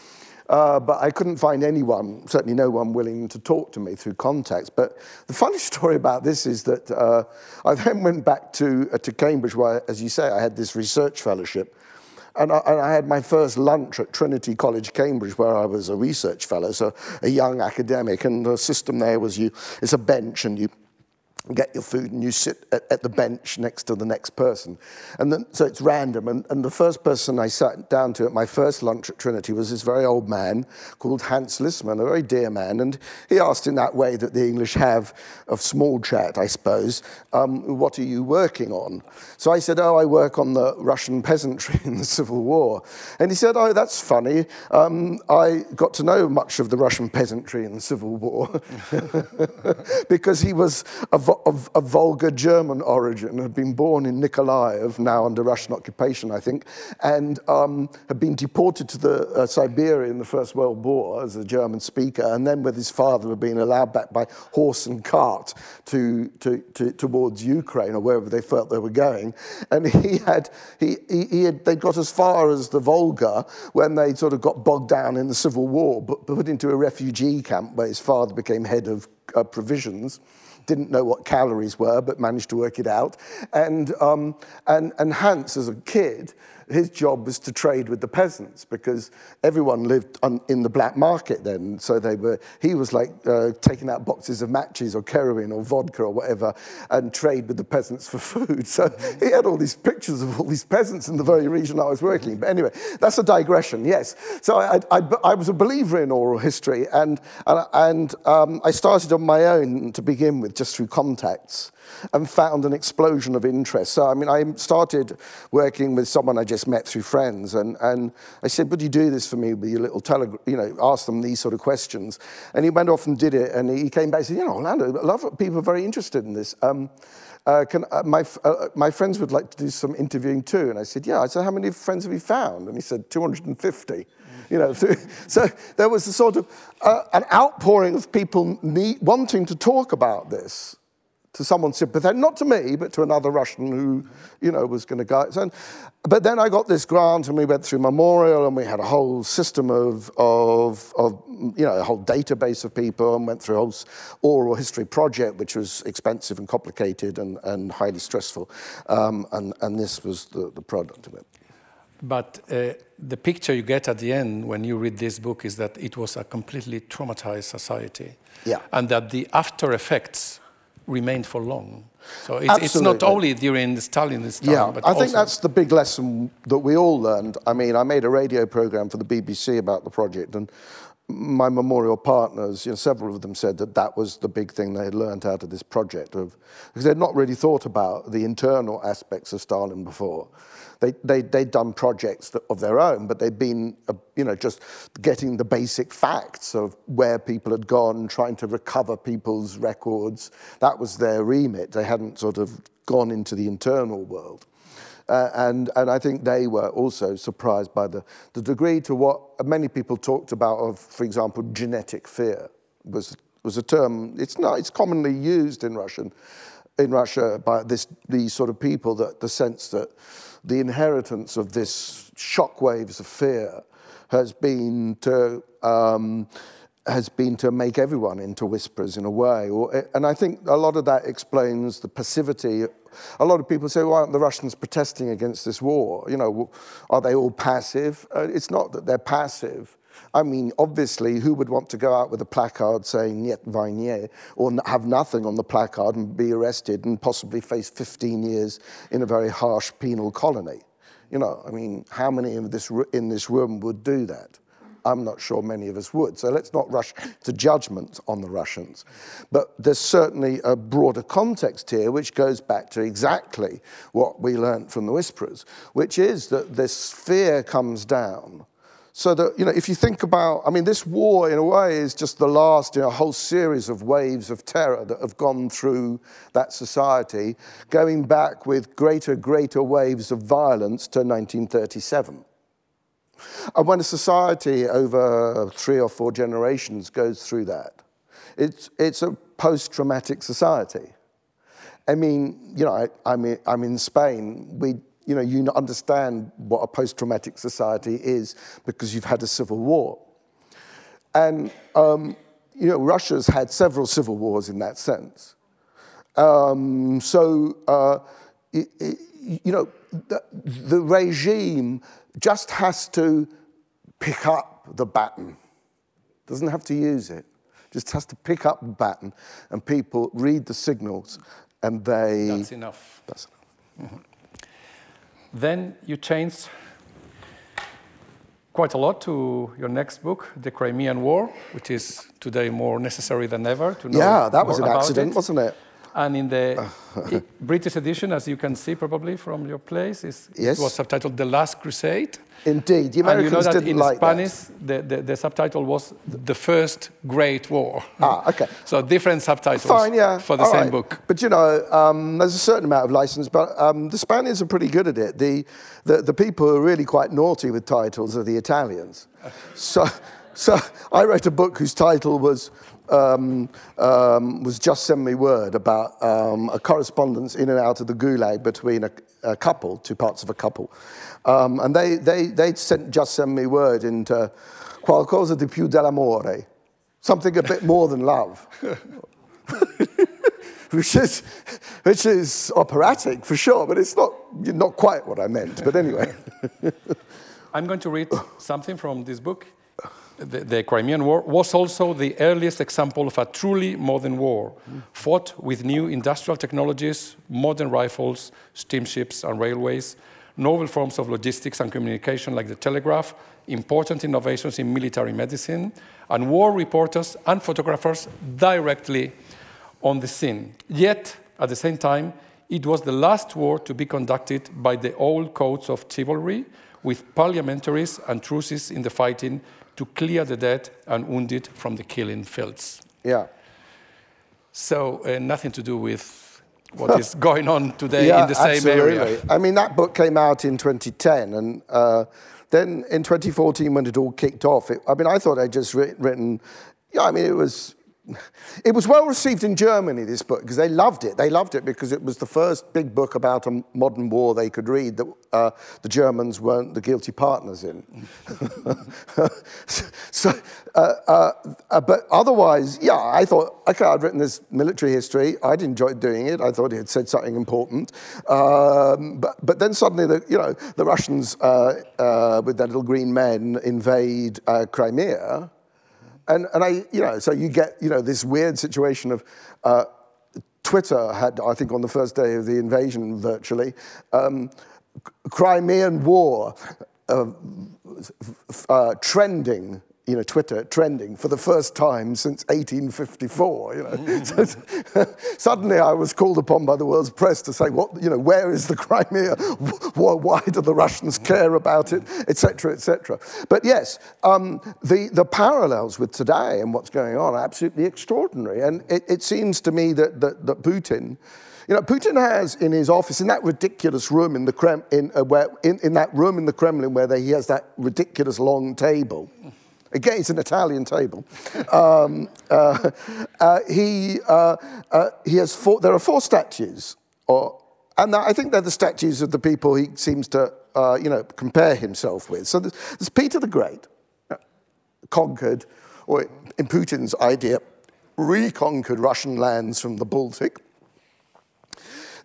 Uh, but I couldn't find anyone, certainly no one willing to talk to me through contacts. But the funny story about this is that uh, I then went back to, uh, to Cambridge, where, as you say, I had this research fellowship. And I, and I had my first lunch at Trinity College, Cambridge, where I was a research fellow, so a young academic. And the system there was you, it's a bench, and you get your food and you sit at, at the bench next to the next person. And then, so it's random. And, and the first person I sat down to at my first lunch at Trinity was this very old man called Hans Lissmann, a very dear man. And he asked in that way that the English have of small chat, I suppose, um, what are you working on? So I said, oh, I work on the Russian peasantry in the Civil War. And he said, oh, that's funny. Um, I got to know much of the Russian peasantry in the Civil War because he was a, of, of Volga German origin, had been born in Nikolaev, now under Russian occupation, I think, and um, had been deported to the, uh, Siberia in the First World War as a German speaker, and then with his father had been allowed back by horse and cart to, to, to, towards Ukraine or wherever they felt they were going. And he had, he, he, he had, they got as far as the Volga when they sort of got bogged down in the Civil War, but put into a refugee camp where his father became head of uh, provisions didn't know what calories were, but managed to work it out. And, um, and, and Hans, as a kid, his job was to trade with the peasants because everyone lived on, in the black market then. So they were, he was like uh, taking out boxes of matches or kerosene or vodka or whatever and trade with the peasants for food. So he had all these pictures of all these peasants in the very region I was working in. But anyway, that's a digression, yes. So I, I, I was a believer in oral history and, and, and um, I started on my own to begin with, just through contacts and found an explosion of interest. So, I mean, I started working with someone I just met through friends, and, and I said, Would you do this for me with your little telegram? You know, ask them these sort of questions. And he went off and did it, and he came back and said, You know, Orlando, a lot of people are very interested in this. Um, uh, can, uh, my, uh, my friends would like to do some interviewing too. And I said, Yeah. I said, How many friends have you found? And he said, 250 you know, so there was a sort of uh, an outpouring of people need, wanting to talk about this to someone sympathetic, not to me, but to another Russian who, you know, was going to go. And, but then I got this grant and we went through Memorial and we had a whole system of, of, of you know, a whole database of people and went through a whole oral history project, which was expensive and complicated and, and highly stressful. Um, and, and this was the, the product of it. But uh, the picture you get at the end when you read this book is that it was a completely traumatized society. Yeah. And that the after effects remained for long. So it's, it's not only during the Stalinist time, yeah, but I think that's the big lesson that we all learned. I mean, I made a radio program for the BBC about the project, and my memorial partners, you know, several of them said that that was the big thing they had learned out of this project, of, because they'd not really thought about the internal aspects of Stalin before. They, they, they'd done projects that, of their own, but they'd been, uh, you know, just getting the basic facts of where people had gone, trying to recover people's records. That was their remit. They hadn't sort of gone into the internal world. Uh, and, and I think they were also surprised by the, the degree to what many people talked about of, for example, genetic fear was, was a term, it's, not, it's commonly used in Russian, in Russia by this, these sort of people, that the sense that the inheritance of this shockwaves of fear has been to um, has been to make everyone into whisperers in a way. And I think a lot of that explains the passivity. A lot of people say, why aren't the Russians protesting against this war? You know, are they all passive? Uh, it's not that they're passive. I mean, obviously, who would want to go out with a placard saying Niet Vojne or have nothing on the placard and be arrested and possibly face 15 years in a very harsh penal colony? You know, I mean, how many of this in this room would do that? I'm not sure many of us would. So let's not rush to judgment on the Russians. But there's certainly a broader context here, which goes back to exactly what we learned from the Whisperers, which is that this fear comes down so that, you know, if you think about, I mean, this war in a way is just the last in a whole series of waves of terror that have gone through that society, going back with greater, greater waves of violence to 1937. And when a society over three or four generations goes through that, it's, it's a post traumatic society. I mean, you know, I, I'm, in, I'm in Spain. We you know, you understand what a post-traumatic society is because you've had a civil war. And, um, you know, Russia's had several civil wars in that sense. Um, so, uh, it, it, you know, the, the regime just has to pick up the baton. Doesn't have to use it. Just has to pick up the baton, and people read the signals, and they. That's enough. That's enough. Mm-hmm. Then you changed quite a lot to your next book, The Crimean War, which is today more necessary than ever to know. Yeah, that was an accident, it. wasn't it? And in the British edition, as you can see probably from your place, is, yes. it was subtitled The Last Crusade. Indeed, the Americans and you know that in like Spanish, that. The, the, the, subtitle was The First Great War. Ah, okay. so different subtitles Fine, yeah. for the All same right. book. But you know, um, there's a certain amount of license, but um, the Spaniards are pretty good at it. The, the, the people who are really quite naughty with titles are the Italians. so, so I wrote a book whose title was um, um, was just send me word about um, a correspondence in and out of the gulag between a, a couple, two parts of a couple. Um, and they, they, they sent just send me word into qualcosa di più dell'amore, something a bit more than love. which is, which is operatic for sure, but it's not not quite what I meant, but anyway. I'm going to read something from this book. The, the, Crimean War was also the earliest example of a truly modern war, fought with new industrial technologies, modern rifles, steamships, and railways, novel forms of logistics and communication like the telegraph, important innovations in military medicine, and war reporters and photographers directly on the scene. Yet, at the same time, it was the last war to be conducted by the old codes of chivalry, with parlementaires and truces in the fighting to clear the dead and wounded from the killing fields. Yeah. So, uh, nothing to do with what is going on today yeah, in the same absolutely. area. I mean, that book came out in 2010, and uh, then in 2014, when it all kicked off, it, I mean, I thought I'd just written, written, yeah, I mean, it was it was well received in Germany, this book, because they loved it. They loved it because it was the first big book about a modern war they could read that uh, the Germans weren't the guilty partners in. so, uh, uh, uh, but otherwise, yeah, I thought, okay, I'd written this military history. I'd enjoyed doing it. I thought it had said something important. Um, but, but then suddenly, the, you know, the Russians uh, uh, with their little green men invade Crimea and, and I, you know, so you get, you know, this weird situation of uh, Twitter had, I think, on the first day of the invasion, virtually, um, Crimean War uh, uh, trending you know, Twitter trending for the first time since 1854. You know, so, suddenly I was called upon by the world's press to say, what, you know, where is the Crimea? Why do the Russians care about it, etc., etc. But yes, um, the the parallels with today and what's going on are absolutely extraordinary, and it, it seems to me that that, that Putin. You know, Putin has in his office, in that ridiculous room in the Krem, in, uh, where, in, in that room in the Kremlin where they, he has that ridiculous long table. Again, it's an Italian table. Um, uh, uh, he, uh, uh, he has four, there are four statues, or, and I think they're the statues of the people he seems to uh, you know, compare himself with. So there's, there's Peter the Great, conquered, or in Putin's idea, reconquered Russian lands from the Baltic.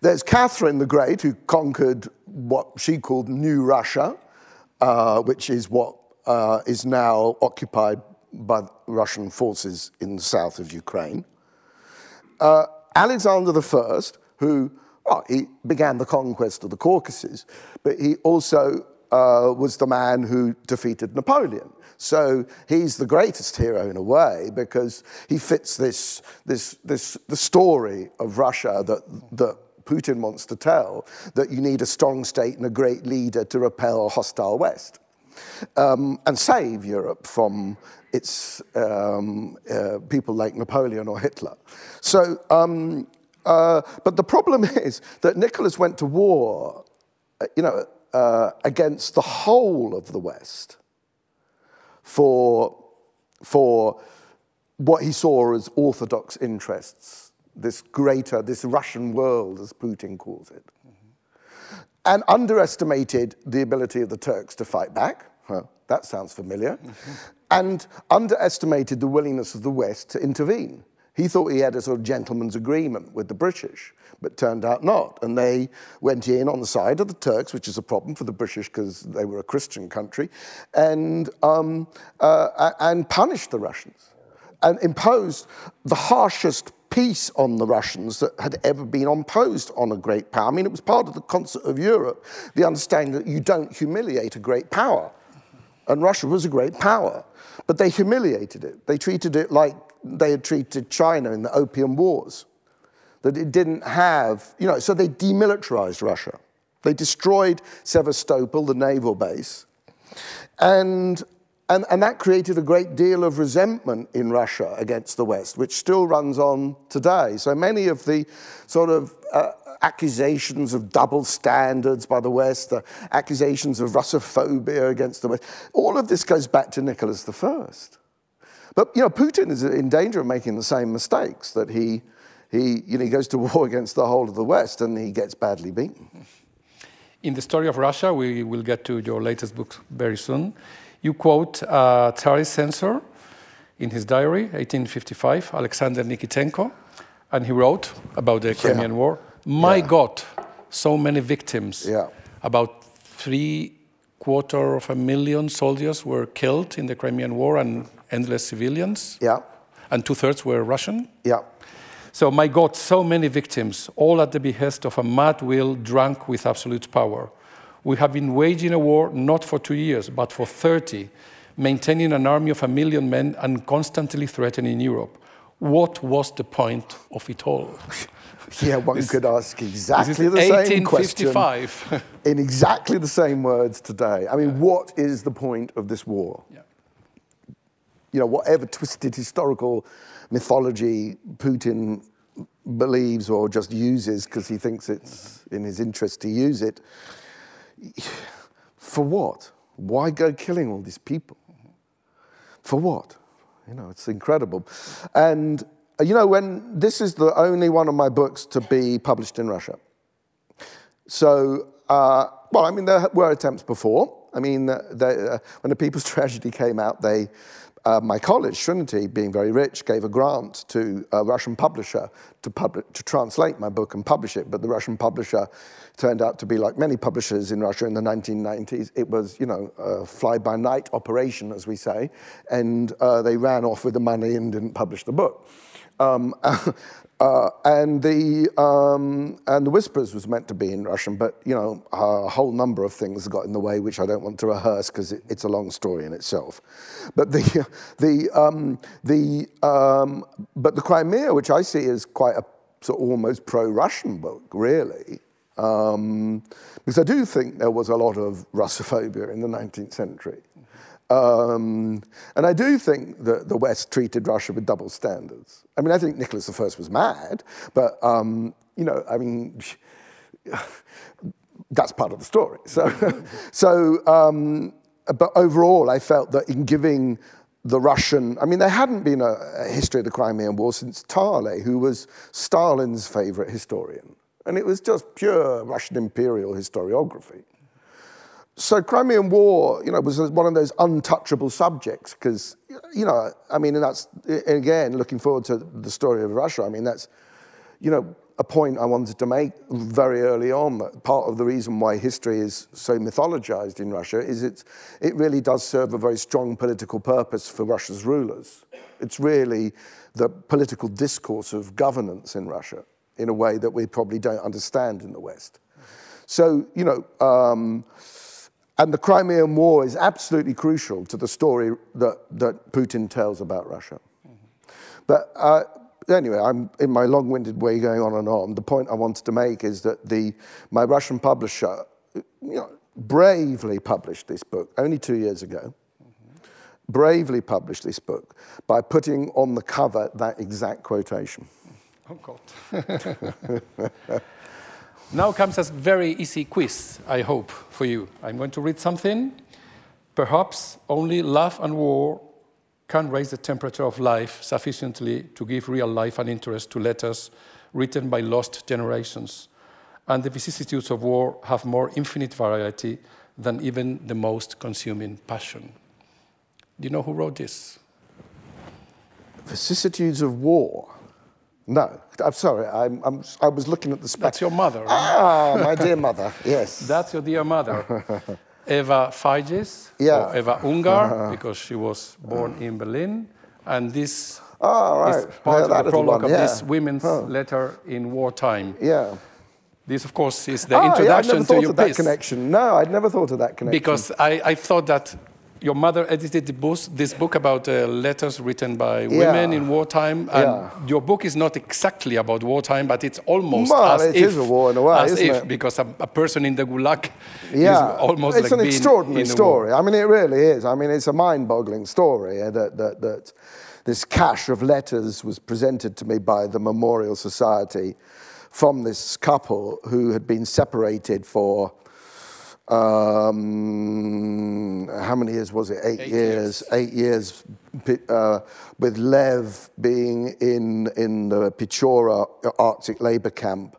There's Catherine the Great, who conquered what she called New Russia, uh, which is what uh, is now occupied by Russian forces in the south of Ukraine. Uh, Alexander I, who well, he began the conquest of the Caucasus, but he also uh, was the man who defeated Napoleon. So he's the greatest hero in a way because he fits this, this, this the story of Russia that, that Putin wants to tell that you need a strong state and a great leader to repel a hostile West um, and save Europe from its um, uh, people like Napoleon or Hitler. So, um, uh, but the problem is that Nicholas went to war, uh, you know, uh, against the whole of the West for, for what he saw as orthodox interests, this greater, this Russian world, as Putin calls it and underestimated the ability of the Turks to fight back. Huh, that sounds familiar. And underestimated the willingness of the West to intervene. He thought he had a sort of gentleman's agreement with the British, but turned out not. And they went in on the side of the Turks, which is a problem for the British because they were a Christian country, and, um, uh, and punished the Russians and imposed the harshest peace on the Russians that had ever been imposed on a great power. I mean, it was part of the concert of Europe, the understanding that you don't humiliate a great power. And Russia was a great power, but they humiliated it. They treated it like they had treated China in the Opium Wars, that it didn't have, you know, so they demilitarized Russia. They destroyed Sevastopol, the naval base, and and, and that created a great deal of resentment in Russia against the West, which still runs on today. So many of the sort of uh, accusations of double standards by the West, the accusations of Russophobia against the West, all of this goes back to Nicholas I. But you know, Putin is in danger of making the same mistakes that he, he, you know, he goes to war against the whole of the West and he gets badly beaten. In the story of Russia, we will get to your latest book very soon. You quote uh, Tsarist censor in his diary, 1855, Alexander Nikitenko, and he wrote about the Crimean yeah. War. My yeah. God, so many victims. Yeah. About three quarter of a million soldiers were killed in the Crimean War and endless civilians. Yeah. And two thirds were Russian. Yeah. So, my God, so many victims, all at the behest of a mad will drunk with absolute power. We have been waging a war not for two years, but for 30, maintaining an army of a million men and constantly threatening Europe. What was the point of it all? Yeah, one This- could ask exactly the same question 1855. in exactly the same words today. I mean, what is the point of this war? Yeah. You know, whatever twisted historical mythology Putin believes or just uses because he thinks it's in his interest to use it, for what? Why go killing all these people? For what? You know, it's incredible. And, uh, you know, when this is the only one of my books to be published in Russia. So, uh, well, I mean, there were attempts before. I mean, uh, they, uh, when the People's Tragedy came out, they, uh, my college, Trinity, being very rich, gave a grant to a Russian publisher to, publish, to translate my book and publish it. But the Russian publisher turned out to be like many publishers in Russia in the 1990s. It was, you know, a fly-by-night operation, as we say, and uh, they ran off with the money and didn't publish the book. Um, uh, and the um, and the Whispers was meant to be in Russian, but you know a whole number of things got in the way, which I don't want to rehearse because it, it's a long story in itself. But the the um, the um, but the Crimea, which I see as quite a sort of almost pro-Russian book, really. Um, because I do think there was a lot of Russophobia in the 19th century. Um, and I do think that the West treated Russia with double standards. I mean, I think Nicholas I was mad, but, um, you know, I mean, that's part of the story. So, so um, but overall, I felt that in giving the Russian, I mean, there hadn't been a, a history of the Crimean War since Tarle, who was Stalin's favorite historian. And it was just pure Russian imperial historiography. So Crimean War, you know, was one of those untouchable subjects because, you know, I mean, and that's again looking forward to the story of Russia. I mean, that's, you know, a point I wanted to make very early on. That part of the reason why history is so mythologized in Russia is it it really does serve a very strong political purpose for Russia's rulers. It's really the political discourse of governance in Russia in a way that we probably don't understand in the West. So, you know. Um, and the Crimean War is absolutely crucial to the story that, that Putin tells about Russia. But uh, anyway, I'm in my long-winded way going on and on. The point I wanted to make is that the, my Russian publisher you know, bravely published this book only two years ago. Bravely published this book by putting on the cover that exact quotation. Oh, God. now comes a very easy quiz, I hope, for you. I'm going to read something. Perhaps only love and war can raise the temperature of life sufficiently to give real life and interest to letters written by lost generations. And the vicissitudes of war have more infinite variety than even the most consuming passion. Do you know who wrote this? Vicissitudes of war. No, I'm sorry. I'm, I'm, I was looking at the spec. That's your mother. Right? Ah, my dear mother. Yes. That's your dear mother, Eva Figes, Yeah. or Eva Unger, because she was born in Berlin. And this Ah, is right. part Yeah, of the prologue one, of this women's letter in wartime. yeah. This, of course, is the Ah, yeah, I'd introduction never to thought your of that connection. No, I'd never thought of that connection. Because I, I thought that your mother edited the book, this book about uh, letters written by women Yeah. in wartime, and Yeah. your book is not exactly about wartime, but it's almost Well, as it if is a war in a way, as isn't if, it? because a, a person in the gulag yeah, is almost it's like an being extraordinary in a war. story. I mean, it really is. I mean, it's a mind-boggling story uh, that, that, that this cache of letters was presented to me by the Memorial Society from this couple who had been separated for um, how many years was it? Eight, Eight years. Eight years uh, with Lev being in, in the Pechora Arctic labor camp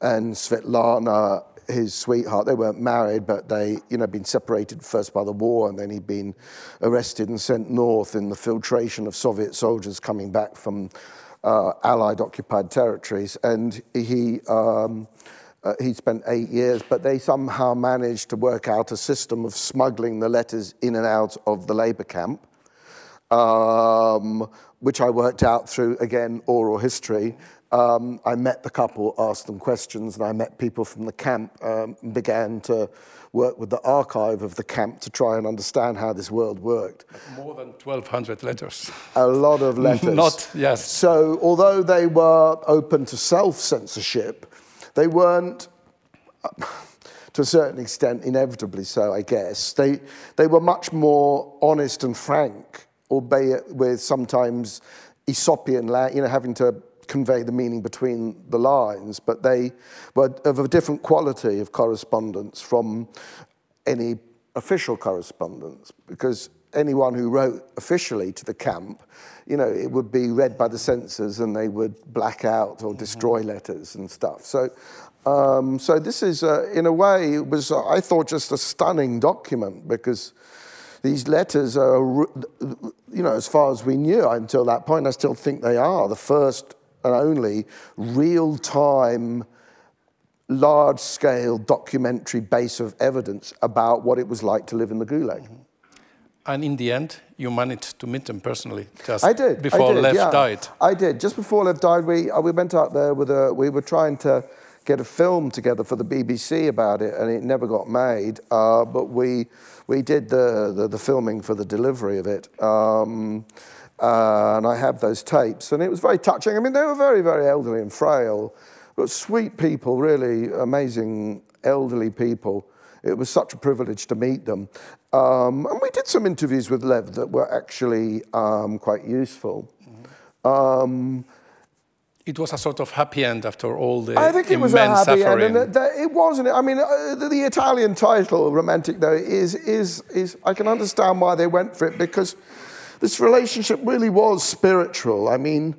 and Svetlana, his sweetheart. They weren't married, but they, you know, been separated first by the war, and then he'd been arrested and sent north in the filtration of Soviet soldiers coming back from uh, Allied occupied territories. And he, um, Uh, he spent eight years, but they somehow managed to work out a system of smuggling the letters in and out of the labor camp, um, which I worked out through, again, oral history. Um, I met the couple, asked them questions, and I met people from the camp, um, began to work with the archive of the camp to try and understand how this world worked. More than 1,200 letters. A lot of letters. Not, yes. So, although they were open to self censorship, they weren't, uh, to a certain extent, inevitably so, I guess. They, they were much more honest and frank, albeit with sometimes Aesopian, you know, having to convey the meaning between the lines, but they were of a different quality of correspondence from any official correspondence, because anyone who wrote officially to the camp, you know, it would be read by the censors and they would black out or destroy mm-hmm. letters and stuff. So, um, so this is, uh, in a way, it was, uh, I thought, just a stunning document because these letters are, you know, as far as we knew until that point, I still think they are the first and only real time, large scale documentary base of evidence about what it was like to live in the Gulag. And in the end, you managed to meet them personally just I did, before I did, Lev yeah. died. I did. Just before Lev died, we, uh, we went out there with a, we were trying to get a film together for the BBC about it, and it never got made. Uh, but we, we did the, the, the, filming for the delivery of it. Um, uh, and I have those tapes, and it was very touching. I mean, they were very, very elderly and frail, but sweet people, really amazing elderly people. It was such a privilege to meet them. Um, and we did some interviews with Lev that were actually um, quite useful. Um, it was a sort of happy end after all the I think it was a happy suffering. end, and it, it wasn't. I mean, uh, the, the, Italian title, "Romantic," though, is is is. I can understand why they went for it because this relationship really was spiritual. I mean,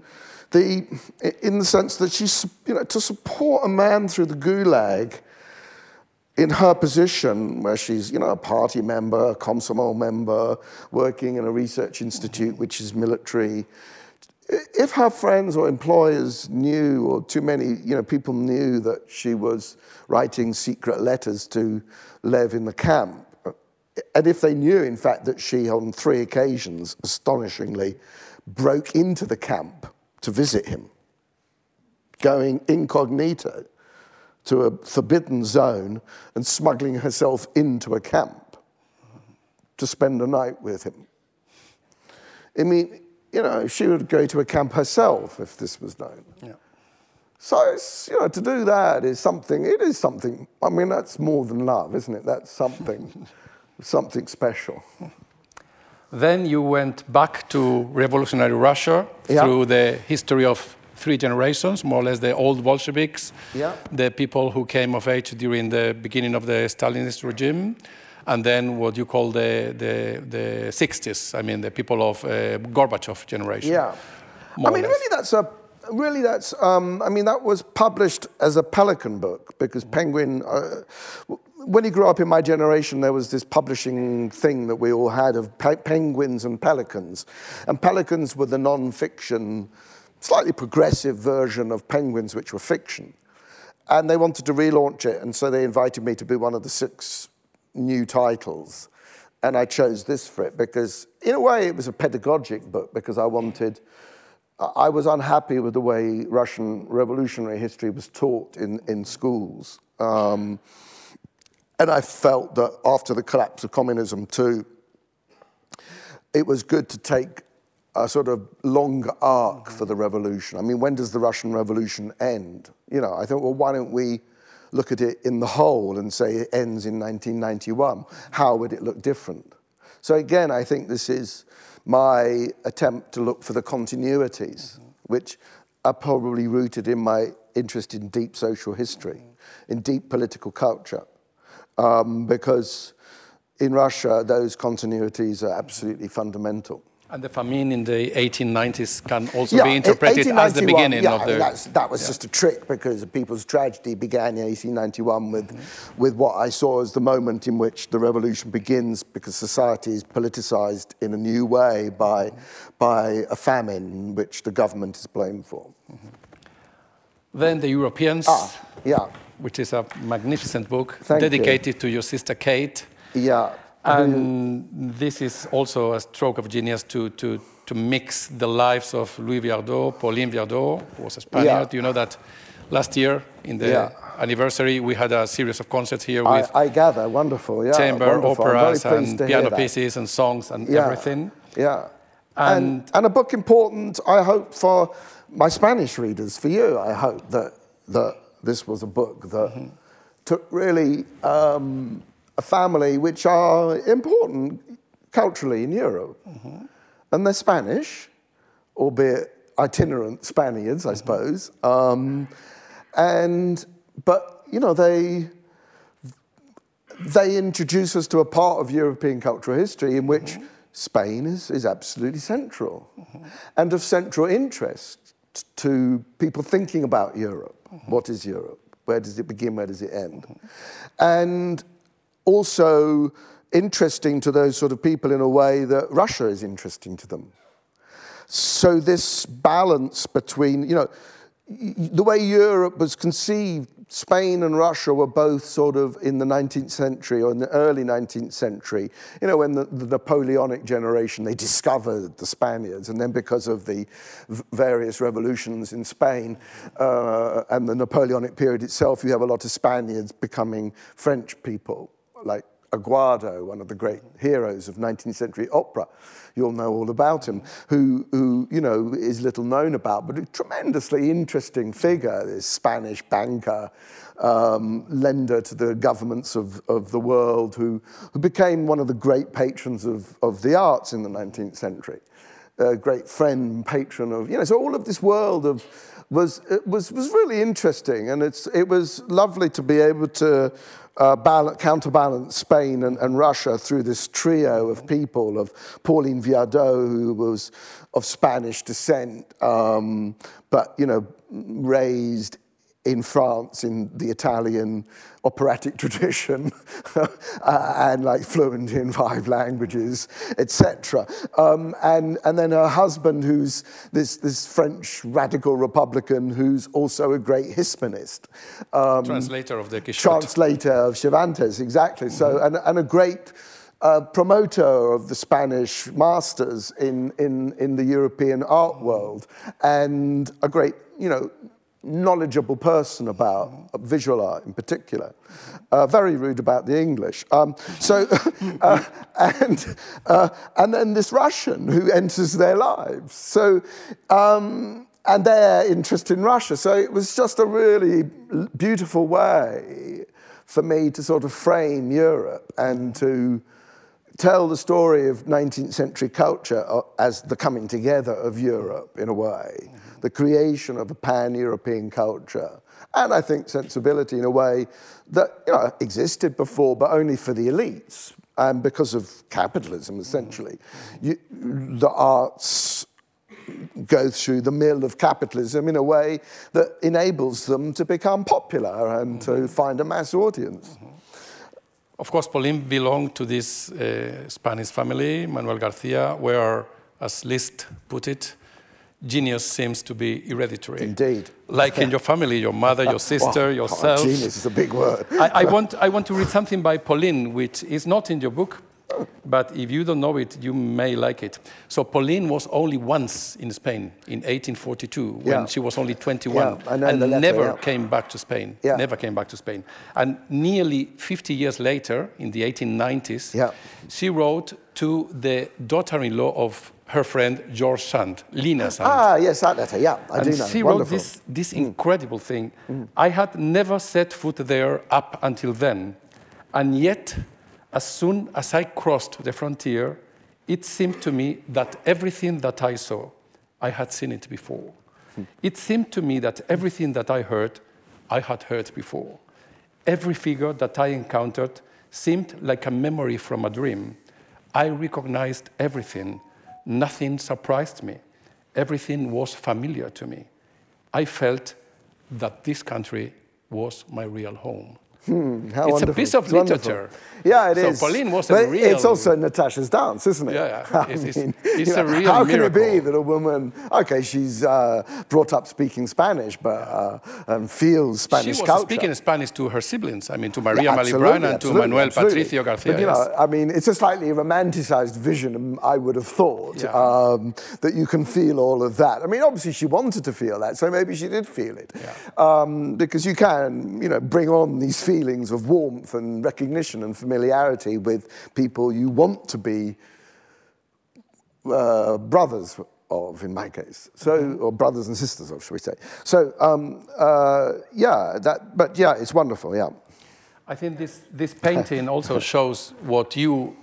the, in the sense that she's, you know, to support a man through the gulag in her position, where she's, you know, a party member, a Komsomol member, working in a research institute which is military. If her friends or employers knew, or too many, you know, people knew that she was writing secret letters to Lev in the camp, and if they knew, in fact, that she, on three occasions, astonishingly, broke into the camp to visit him, going incognito to a forbidden zone and smuggling herself into a camp to spend a night with him. I mean, you know, she would go to a camp herself if this was known. Yeah. So, it's, you know, to do that is something, it is something, I mean, that's more than love, isn't it? That's something. something special. Then you went back to revolutionary Russia yeah. through the history of three generations, more or less the old Bolsheviks, yeah. the people who came of age during the beginning of the Stalinist regime, and then what you call the, the, the 60s, I mean, the people of uh, Gorbachev generation. Yeah. I mean, really, that's a really that's um, i mean that was published as a pelican book because penguin uh, when he grew up in my generation, there was this publishing thing that we all had of pe- penguins and pelicans. And pelicans were the non fiction, slightly progressive version of penguins, which were fiction. And they wanted to relaunch it, and so they invited me to be one of the six new titles. And I chose this for it because, in a way, it was a pedagogic book because I wanted. I was unhappy with the way Russian revolutionary history was taught in, in schools. Um, and I felt that after the collapse of communism, too, it was good to take a sort of longer arc for the revolution. I mean, when does the Russian Revolution end? You know, I thought, well, why don't we look at it in the whole and say it ends in 1991? How would it look different? So, again, I think this is my attempt to look for the continuities, which are probably rooted in my interest in deep social history, in deep political culture um, because in Russia, those continuities are absolutely fundamental. And the famine in the 1890s can also yeah, be interpreted as the beginning yeah, of the. that was yeah. just a trick because the people's tragedy began in 1891 with, mm-hmm. with what I saw as the moment in which the revolution begins because society is politicized in a new way by, mm-hmm. by a famine which the government is blamed for. Mm-hmm. Then the Europeans. Ah, yeah which is a magnificent book Thank you. dedicated to your sister Kate. Yeah. And this is also a stroke of genius to, to, to mix the lives of Louis Viardot, Pauline Viardot, who was a Spaniard. Yeah. You know that last year, in the Yeah. anniversary, we had a series of concerts here with I gather, wonderful. Yeah, chamber wonderful. Operas and piano pieces and songs and Yeah, everything. Yeah. And- And, and a book important, I hope, for my Spanish readers, for you, I hope that, that this was a book that Mm-hmm. took really um, a family which are important culturally in Europe. Mm-hmm. And they're Spanish, albeit itinerant Spaniards, Mm-hmm. I suppose. Um, and, but, you know, they, they introduce us to a part of European cultural history in which Spain is, is absolutely central and of central interest to people thinking about Europe. What is Europe? Where does it begin? Where does it end? And also interesting to those sort of people in a way that Russia is interesting to them. So this balance between, you know, the way Europe was conceived, Spain and Russia were both sort of in the 19th century or in the early 19th century, you know, when the, the Napoleonic generation, they discovered the Spaniards. And then because of the various revolutions in Spain uh, and the Napoleonic period itself, you have a lot of Spaniards becoming French people, like Aguado, one of the great heroes of 19th century opera. You'll know all about him, who, who you know, is little known about, but a tremendously interesting figure, this Spanish banker, um, lender to the governments of, of the world, who, who became one of the great patrons of, of the arts in the 19th century. A great friend patron of, you know, so all of this world of, was, was, was really interesting. And it's, it was lovely to be able to uh, balance, counterbalance Spain and, and Russia through this trio of people of Pauline Viardot, who was of Spanish descent, um, but, you know, raised in France in the Italian operatic tradition uh, and like fluent in five languages, etc. Um, and, and then her husband, who's this, this French radical Republican who's also a great Hispanist. Um, Translator of the Quixote. translator of Cervantes, exactly. So, and, and a great uh, promoter of the Spanish masters in, in, in the European art world, and a great, you know, knowledgeable person about visual art in particular. Uh, very rude about the English. Um, so, uh, and, uh, and then this Russian who enters their lives. So, um, and their interest in Russia. So it was just a really beautiful way for me to sort of frame Europe and to tell the story of 19th century culture uh, as the coming together of Europe in a way, the creation of a pan European culture. And I think sensibility in a way that you know, existed before, but only for the elites. And because of capitalism, essentially, you, the arts go through the mill of capitalism in a way that enables them to become popular and to find a mass audience. Of course, Pauline belonged to this uh, Spanish family, Manuel Garcia, where, as Liszt put it, genius seems to be hereditary. Indeed. Like in your family, your mother, your sister, Oh, yourself. genius is a big word. I, I, want, I want to read something by Pauline, which is not in your book, but if you don't know it, you may like it. So Pauline was only once in Spain in 1842 when Yeah. she was only 21 Yeah, and letter, never yeah. came back to Spain. Never came back to Spain. And nearly 50 years later, in the 1890s, Yeah. she wrote to the daughter-in-law of her friend George Sand, Lina Sand. Ah, yes, that letter. Yeah, I and do know. she wrote Wonderful. this, this incredible thing. I had never set foot there up until then. And yet, as soon as I crossed the frontier, it seemed to me that everything that I saw, I had seen it before. It seemed to me that everything that I heard, I had heard before. Every figure that I encountered seemed like a memory from a dream. I recognized everything. Nothing surprised me. Everything was familiar to me. I felt that this country was my real home. Hmm, how it's wonderful. a piece of It's wonderful. literature. Yeah, it So is. Pauline was a but real- It's also Natasha's dance, isn't it? Yeah, yeah. It's- it's- it's you a real How can it be that a woman, okay, she's uh, brought up speaking Spanish, but uh, and feels Spanish she was culture. speaking Spanish to her siblings. I mean, to Maria Yeah, Malibran and to Manuel absolutely. Patricio Garcia. But, you yes. know, I mean, it's a slightly romanticized vision, um, I would have thought, Yeah. um, that you can feel all of that. I mean, obviously, she wanted to feel that, so maybe she did feel it. Yeah. Um, because you can, you know, bring on these feelings of warmth and recognition and familiarity with people you want to be uh, brothers of, in my case. So, Mm-hmm. or brothers and sisters of, should we say. So, um, uh, yeah, that, but yeah, it's wonderful, yeah. I think this, this painting also shows what you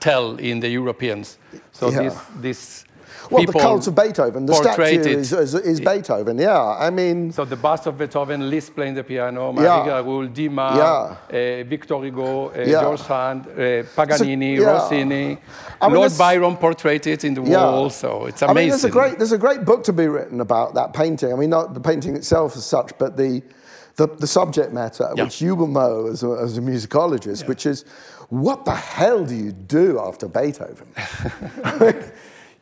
tell in the Europeans. So Yeah. this, this Well, the cult of Beethoven, the statue is, is, is Beethoven, yeah. I mean, So the bust of Beethoven, Liszt playing the piano, Yeah. Marie d'Agoult, Dumas, Yeah. uh, Victor Hugo, uh, Yeah. George Sand, uh, Paganini, yeah. Rossini. I mean, Lord Byron portrayed it in the yeah. wall, so it's I amazing. mean, there's a great there's a great book to be written about that painting. I mean, not the painting itself as such, but the the, the subject matter, Yeah. which you will know as a, as a musicologist, which is what the hell do you do after Beethoven?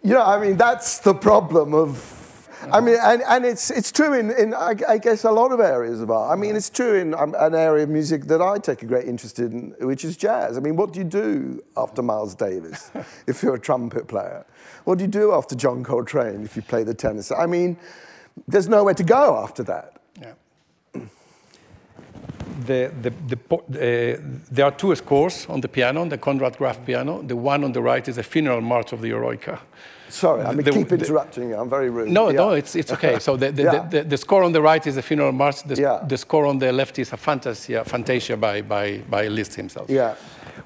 you know, I mean, that's the problem of. I mean, and, and it's, it's true in, in I, I guess, a lot of areas of art. I mean, it's true in um, an area of music that I take a great interest in, which is jazz. I mean, what do you do after Miles Davis if you're a trumpet player? What do you do after John Coltrane if you play the tennis? I mean, there's nowhere to go after that. The, the, the, uh, there are two scores on the piano, the Conrad Graf piano. The one on the right is the funeral march of the Eroica. Sorry, I mean, The- keep interrupting you. I'm very rude. No, Yeah. no, it's, it's okay. So the, the, Yeah. the, the, score on the right is the funeral march. The, Yeah. the score on the left is a fantasia, fantasia by, by, by Liszt himself. Yeah.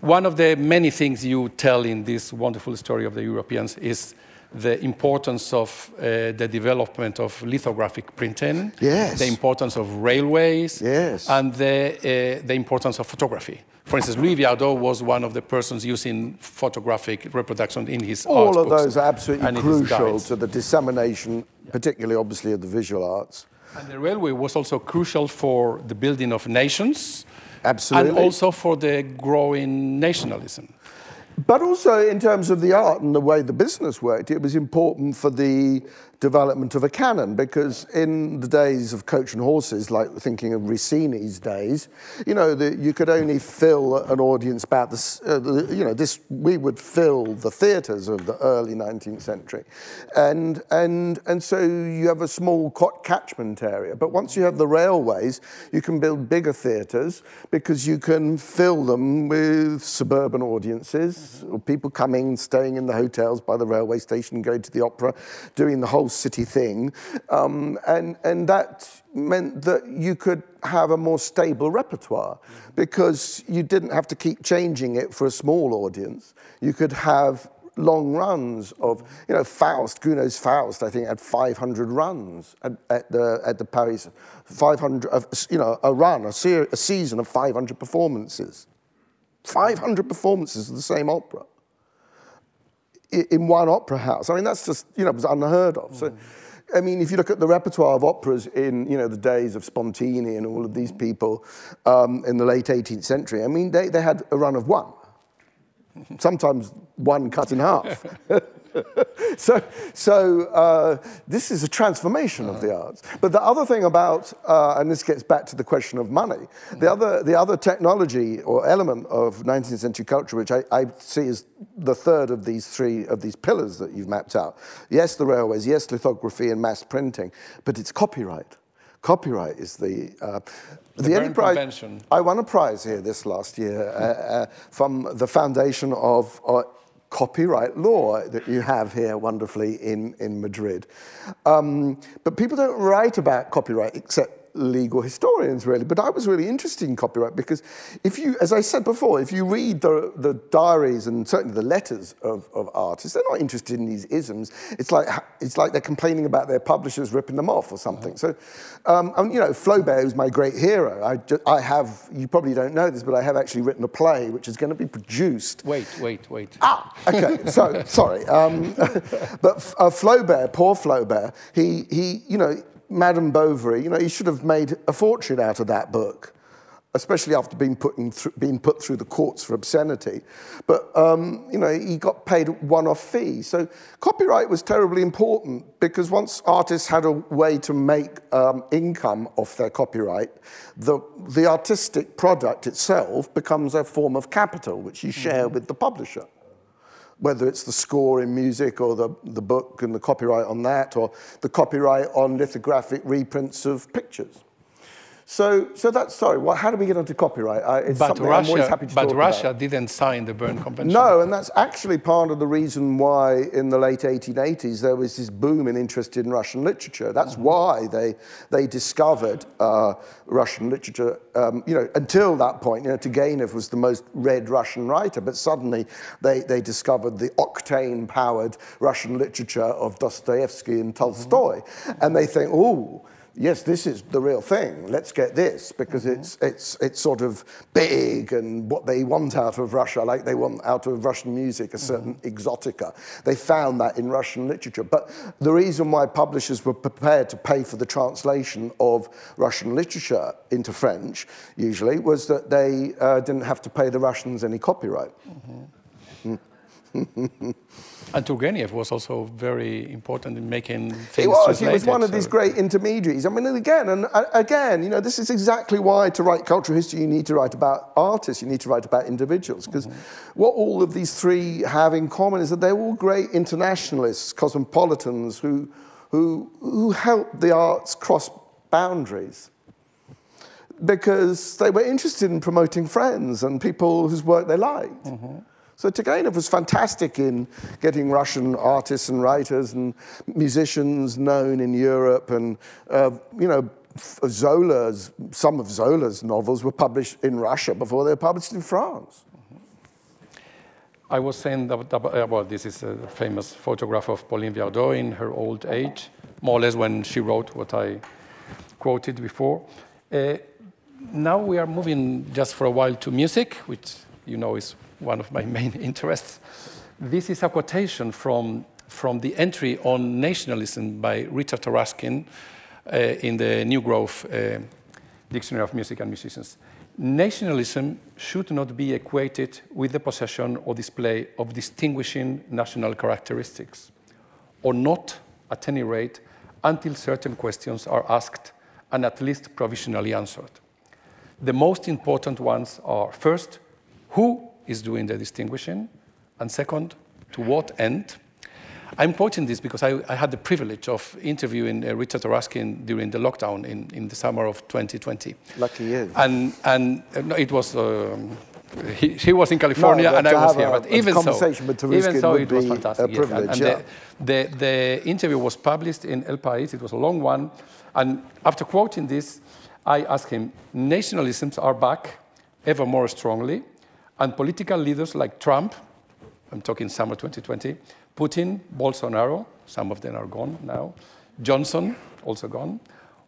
One of the many things you tell in this wonderful story of the Europeans is the importance of uh, the development of lithographic printing, Yes. the importance of railways, Yes. and the, uh, the importance of photography. For instance, Louis Viardot was one of the persons using photographic reproduction in his art All of those are absolutely crucial to the dissemination, particularly obviously of the visual arts. And the railway was also crucial for the building of nations Absolutely. and also for the growing nationalism. But also in terms of the art and the way the business worked, it was important for the development of a canon because in the days of coach and horses, like thinking of Rossini's days, you know, the, you could only fill an audience about this, uh, the, you know, this, we would fill the theatres of the early 19th century. And, and, and so you have a small catchment area. But once you have the railways, you can build bigger theatres because you can fill them with suburban audiences, or people coming, staying in the hotels by the railway station, going to the opera, doing the whole city thing. Um, and, and that meant that you could have a more stable repertoire because you didn't have to keep changing it for a small audience. You could have long runs of, you know, Faust, Gounod's Faust, I think, had 500 runs at, at the at the Paris, 500, of, you know, a run, a, ser- a season of 500 performances. 500 performances of the same opera in one opera house. I mean, that's just, you know, it was unheard of. So, I mean, if you look at the repertoire of operas in, you know, the days of Spontini and all of these people um, in the late 18th century, I mean, they, they had a run of one. Sometimes one cut in half. so, so uh, this is a transformation of the arts. But the other thing about, uh, and this gets back to the question of money, the other, the other technology or element of 19th century culture, which I, I see as the third of these three of these pillars that you've mapped out. Yes, the railways. Yes, lithography and mass printing. But it's copyright. Copyright is the uh, the, only prize. Convention. I won a prize here this last year uh, uh, from the foundation of uh, copyright law that you have here wonderfully in, in Madrid. Um, but people don't write about copyright except legal historians, really. But I was really interested in copyright because if you, as I said before, if you read the, the diaries and certainly the letters of, of artists, they're not interested in these isms. It's like, it's like they're complaining about their publishers ripping them off or something. So, um, and, you know, Flaubert is my great hero. I, ju- I have, you probably don't know this, but I have actually written a play which is going to be produced Wait, wait, wait. Ah, okay. So sorry, um, but uh, Flaubert, poor Flaubert, he he, you know, Madame Bovary, you know, he should have made a fortune out of that book. especially after being put, th- being put through the courts for obscenity. But, um, you know, he got paid one-off fee. So copyright was terribly important because once artists had a way to make um, income off their copyright, the, the artistic product itself becomes a form of capital, which you share mm-hmm. with the publisher whether it's the score in music or the, the book and the copyright on that, or the copyright on lithographic reprints of pictures. So, so that's sorry. Well, how do we get onto copyright? I, it's but Russia, I'm always happy to but Russia about. didn't sign the Berne Convention. No, and that's actually part of the reason why in the late 1880s there was this boom in interest in Russian literature. That's mm-hmm. why they they discovered uh, Russian literature. Um, you know, until that point, you know, Turgenev was the most read Russian writer, but suddenly they they discovered the octane-powered Russian literature of Dostoevsky and Tolstoy, mm-hmm. and they think, oh yes, this is the real thing. Let's get this because mm-hmm. it's, it's, it's sort of big and what they want out of Russia, like they want out of Russian music, a mm-hmm. certain mm-hmm. exotica. They found that in Russian literature. But the reason why publishers were prepared to pay for the translation of Russian literature into French, usually, was that they uh, didn't have to pay the Russians any copyright. Mm-hmm. And Turgenev was also very important in making things He was. He was one of these great intermediaries. I mean, again, and uh, again, you know, this is exactly why to write cultural history, you need to write about artists, you need to write about individuals, because mm-hmm. what all of these three have in common is that they're all great internationalists, cosmopolitans who, who, who helped the arts cross boundaries because they were interested in promoting friends and people whose work they liked. Mm-hmm. So Turgenev was fantastic in getting Russian artists and writers and musicians known in Europe. And, uh, you know, Zola's, some of Zola's novels were published in Russia before they were published in France. I was saying that, uh, well, this is a famous photograph of Pauline Viardot in her old age, more or less when she wrote what I quoted before. Uh, now we are moving just for a while to music, which you know is one of my main interests. This is a quotation from, from the entry on nationalism by Richard Taruskin uh, in the New Grove uh, Dictionary of Music and Musicians. Nationalism should not be equated with the possession or display of distinguishing national characteristics, or not, at any rate, until certain questions are asked and at least provisionally answered. The most important ones are first, who is doing the distinguishing? And second, to what end? I'm quoting this because I, I had the privilege of interviewing uh, Richard Taruskin during the lockdown in, in the summer of 2020. Lucky you. And, and uh, no, it was, um, he, he, was in California no, and I was here. A, but even so, even so it was fantastic. A privilege, yes. and, yeah. the, the, the interview was published in El País. It was a long one. And after quoting this, I asked him, nationalisms are back ever more strongly and political leaders like Trump, I'm talking summer 2020, Putin, Bolsonaro, some of them are gone now, Johnson, also gone,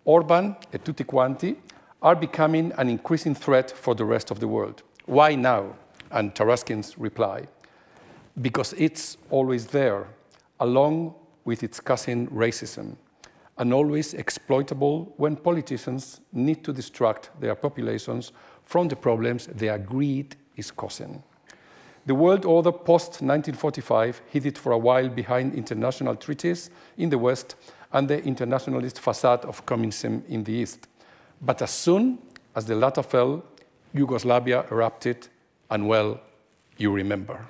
Orban, et tutti quanti, are becoming an increasing threat for the rest of the world. Why now? And Taruskin's reply because it's always there, along with its cousin racism, and always exploitable when politicians need to distract their populations from the problems they agreed is causing. The world order post 1945 hid it for a while behind international treaties in the West and the internationalist facade of communism in the East. But as soon as the latter fell, Yugoslavia erupted, and well, you remember.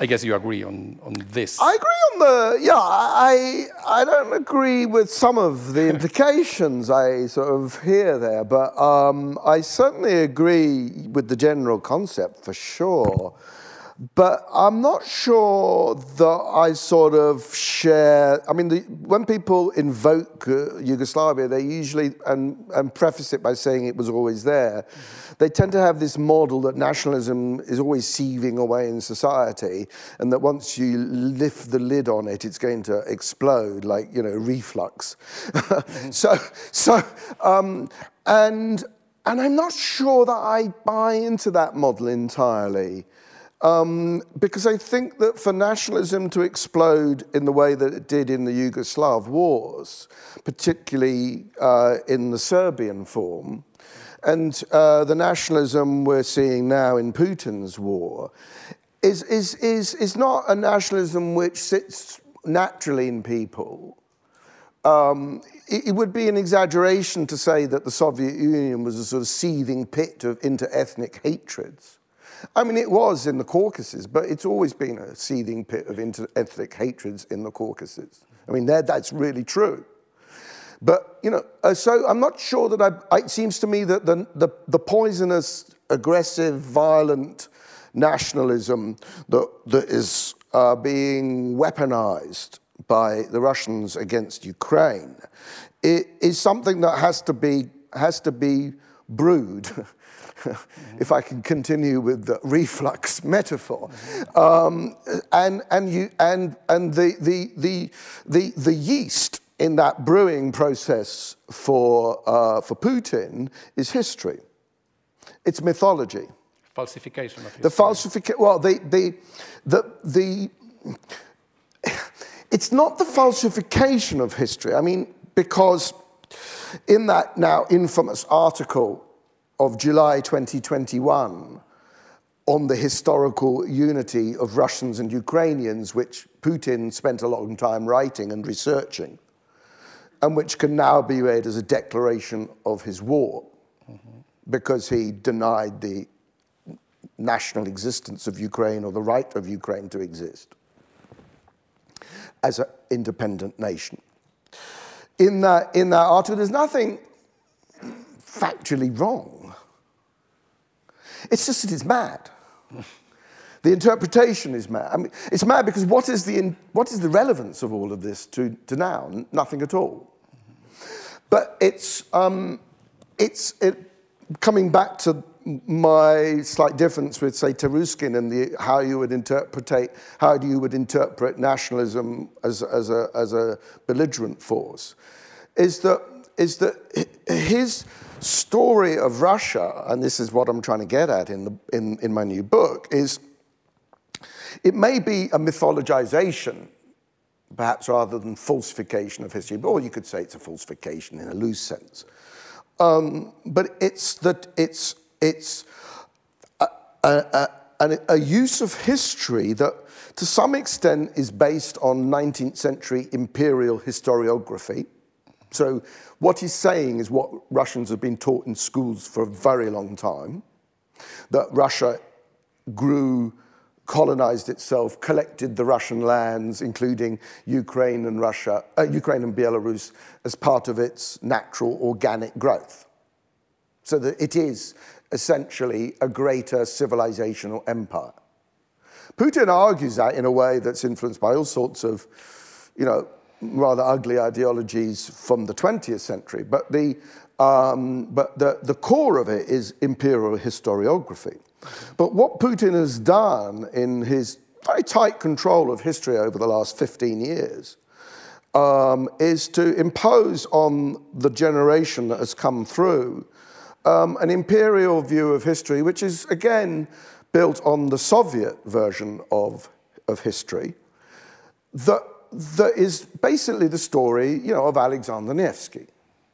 I guess you agree on, on this. I agree on the, yeah, I, I don't agree with some of the implications I sort of hear there, but um, I certainly agree with the general concept for sure. But I'm not sure that I sort of share. I mean, the, when people invoke uh, Yugoslavia, they usually and, and preface it by saying it was always there. They tend to have this model that nationalism is always seething away in society, and that once you lift the lid on it, it's going to explode like you know reflux. Mm-hmm. so, so, um, and and I'm not sure that I buy into that model entirely. Um, because I think that for nationalism to explode in the way that it did in the Yugoslav wars, particularly uh, in the Serbian form, and uh, the nationalism we're seeing now in Putin's war is, is, is, is not a nationalism which sits naturally in people. Um, it, it, would be an exaggeration to say that the Soviet Union was a sort of seething pit of inter-ethnic hatreds. I mean, it was in the Caucasus, but it's always been a seething pit of inter-ethnic hatreds in the Caucasus. I mean, that's really true. But, you know, uh, so I'm not sure that I, it seems to me that the, the, the poisonous, aggressive, violent nationalism that, that is uh, being weaponized by the Russians against Ukraine it is something that has to be, has to be brewed. if I can continue with the reflux metaphor. Um, and, and, you, and, and the, the, the, the, the yeast in that brewing process for, uh, for Putin is history. It's mythology. Falsification of history. The falsification, well, the, the, the, the, it's not the falsification of history. I mean, because in that now infamous article of July 2021 on the historical unity of Russians and Ukrainians, which Putin spent a long time writing and researching, and which can now be read as a declaration of his war mm-hmm. because he denied the national existence of Ukraine or the right of Ukraine to exist as an independent nation. In that, in that article, there's nothing factually wrong. It's just that it's mad. The interpretation is mad. I mean, it's mad because what is the, what is the relevance of all of this to, to now? Nothing at all. But it's, um, it's it, coming back to my slight difference with, say, Taruskin and the, how you would interpret how you would interpret nationalism as, as, a, as a belligerent force, is that, is that his story of Russia, and this is what I'm trying to get at in, the, in, in my new book, is it may be a mythologization, perhaps rather than falsification of history, or you could say it's a falsification in a loose sense. Um, but it's that it's, it's a, a, a, a use of history that to some extent is based on 19th century imperial historiography. So what he's saying is what Russians have been taught in schools for a very long time, that Russia grew, colonized itself, collected the Russian lands, including Ukraine and Russia, uh, Ukraine and Belarus, as part of its natural organic growth. So that it is essentially a greater civilizational empire. Putin argues that in a way that's influenced by all sorts of, you know, rather ugly ideologies from the 20th century, but the, um, but the, the core of it is imperial historiography. But what Putin has done in his very tight control of history over the last 15 years um, is to impose on the generation that has come through um, an imperial view of history, which is again built on the Soviet version of, of history, that that is basically the story, you know, of Alexander Nevsky.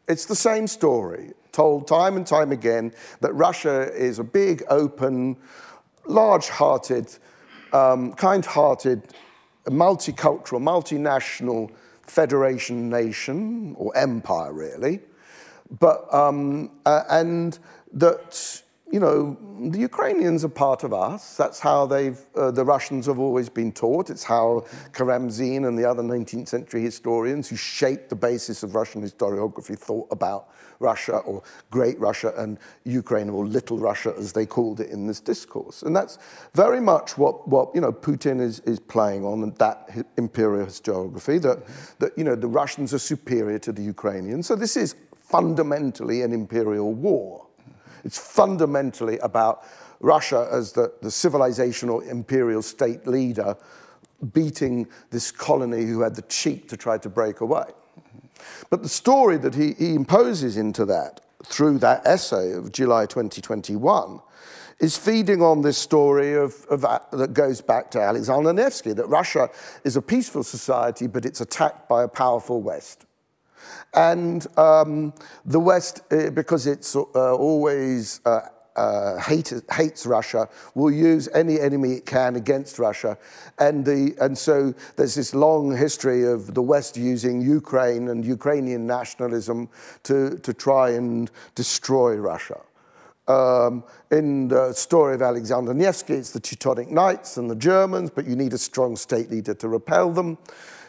It's the same story, told time and time again, that Russia is a big, open, large-hearted, um, kind-hearted, multicultural, multinational federation nation, or empire, really. But, um, uh, and that you know, the Ukrainians are part of us. That's how they've, uh, the Russians have always been taught. It's how Karamzin and the other 19th century historians who shaped the basis of Russian historiography thought about Russia or Great Russia and Ukraine or Little Russia as they called it in this discourse. And that's very much what, what you know, Putin is, is playing on that imperial historiography, that, that you know, the Russians are superior to the Ukrainians. So this is fundamentally an imperial war. It's fundamentally about Russia as the, the civilizational imperial state leader beating this colony who had the cheek to try to break away. But the story that he, he imposes into that through that essay of July 2021 is feeding on this story of, of, uh, that goes back to Alexander Nevsky, that Russia is a peaceful society, but it's attacked by a powerful West. And um, the West, uh, because it's uh, always uh, uh, hate, hates Russia, will use any enemy it can against Russia. And, the, and so there's this long history of the West using Ukraine and Ukrainian nationalism to, to try and destroy Russia. Um, in the story of Alexander Nevsky, it's the Teutonic Knights and the Germans, but you need a strong state leader to repel them.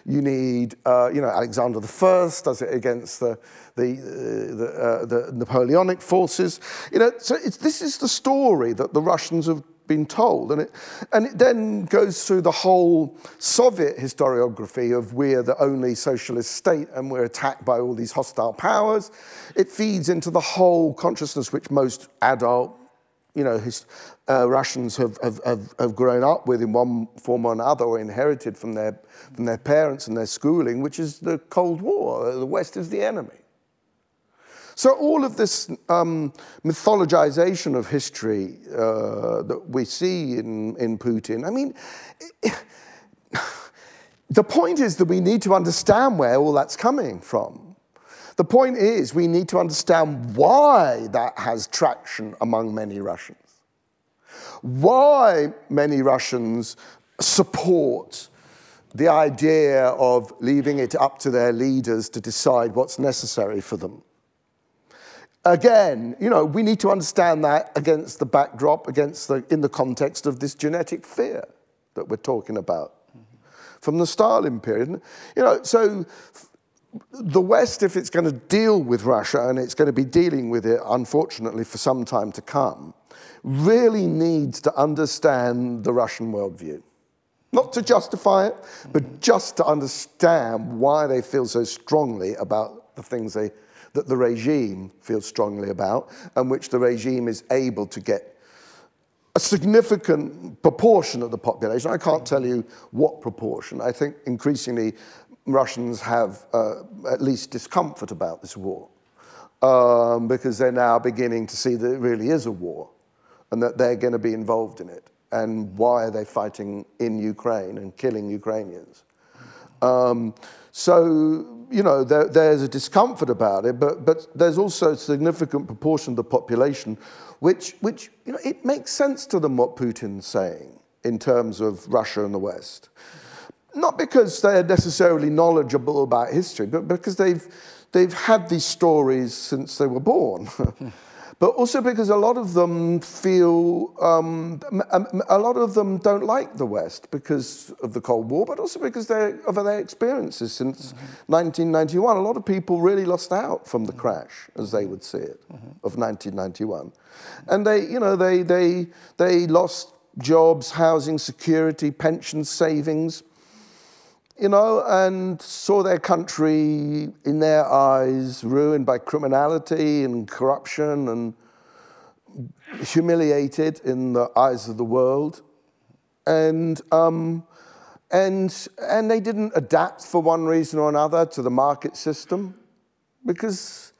You need, uh, you know, Alexander I does it against the, the, uh, the, uh, the Napoleonic forces. You know, so this is the story that the Russians have been told. And it, and it then goes through the whole Soviet historiography of we're the only socialist state and we're attacked by all these hostile powers. It feeds into the whole consciousness which most adult you know, his, uh, Russians have, have, have, have, grown up with in one form or another or inherited from their, from their parents and their schooling, which is the Cold War. The West is the enemy. So all of this um, mythologization of history uh, that we see in, in Putin, I mean, the point is that we need to understand where all that's coming from. The point is we need to understand why that has traction among many Russians. Why many Russians support the idea of leaving it up to their leaders to decide what's necessary for them. Again, you know, we need to understand that against the backdrop, against the, in the context of this genetic fear that we're talking about from the Stalin period. You know, so the West, if it's going to deal with Russia, and it's going to be dealing with it, unfortunately, for some time to come, really needs to understand the Russian worldview. Not to justify it, but just to understand why they feel so strongly about the things they that the regime feels strongly about, and which the regime is able to get a significant proportion of the population. I can't tell you what proportion. I think increasingly Russians have uh, at least discomfort about this war um, because they're now beginning to see that it really is a war and that they're going to be involved in it. And why are they fighting in Ukraine and killing Ukrainians? Um, so you know, there, there's a discomfort about it, but, but there's also a significant proportion of the population which, which, you know, it makes sense to them what Putin's saying in terms of Russia and the West. Not because they're necessarily knowledgeable about history, but because they've, they've had these stories since they were born. but also because a lot of them feel, um, a lot of them don't like the West because of the Cold War, but also because of their experiences since mm-hmm. 1991. A lot of people really lost out from the crash, as they would see it, mm-hmm. of 1991. And they, you know, they, they, they lost jobs, housing, security, pension savings, you know, and saw their country in their eyes ruined by criminality and corruption and humiliated in the eyes of the world. And, um, and, and they didn't adapt for one reason or another to the market system because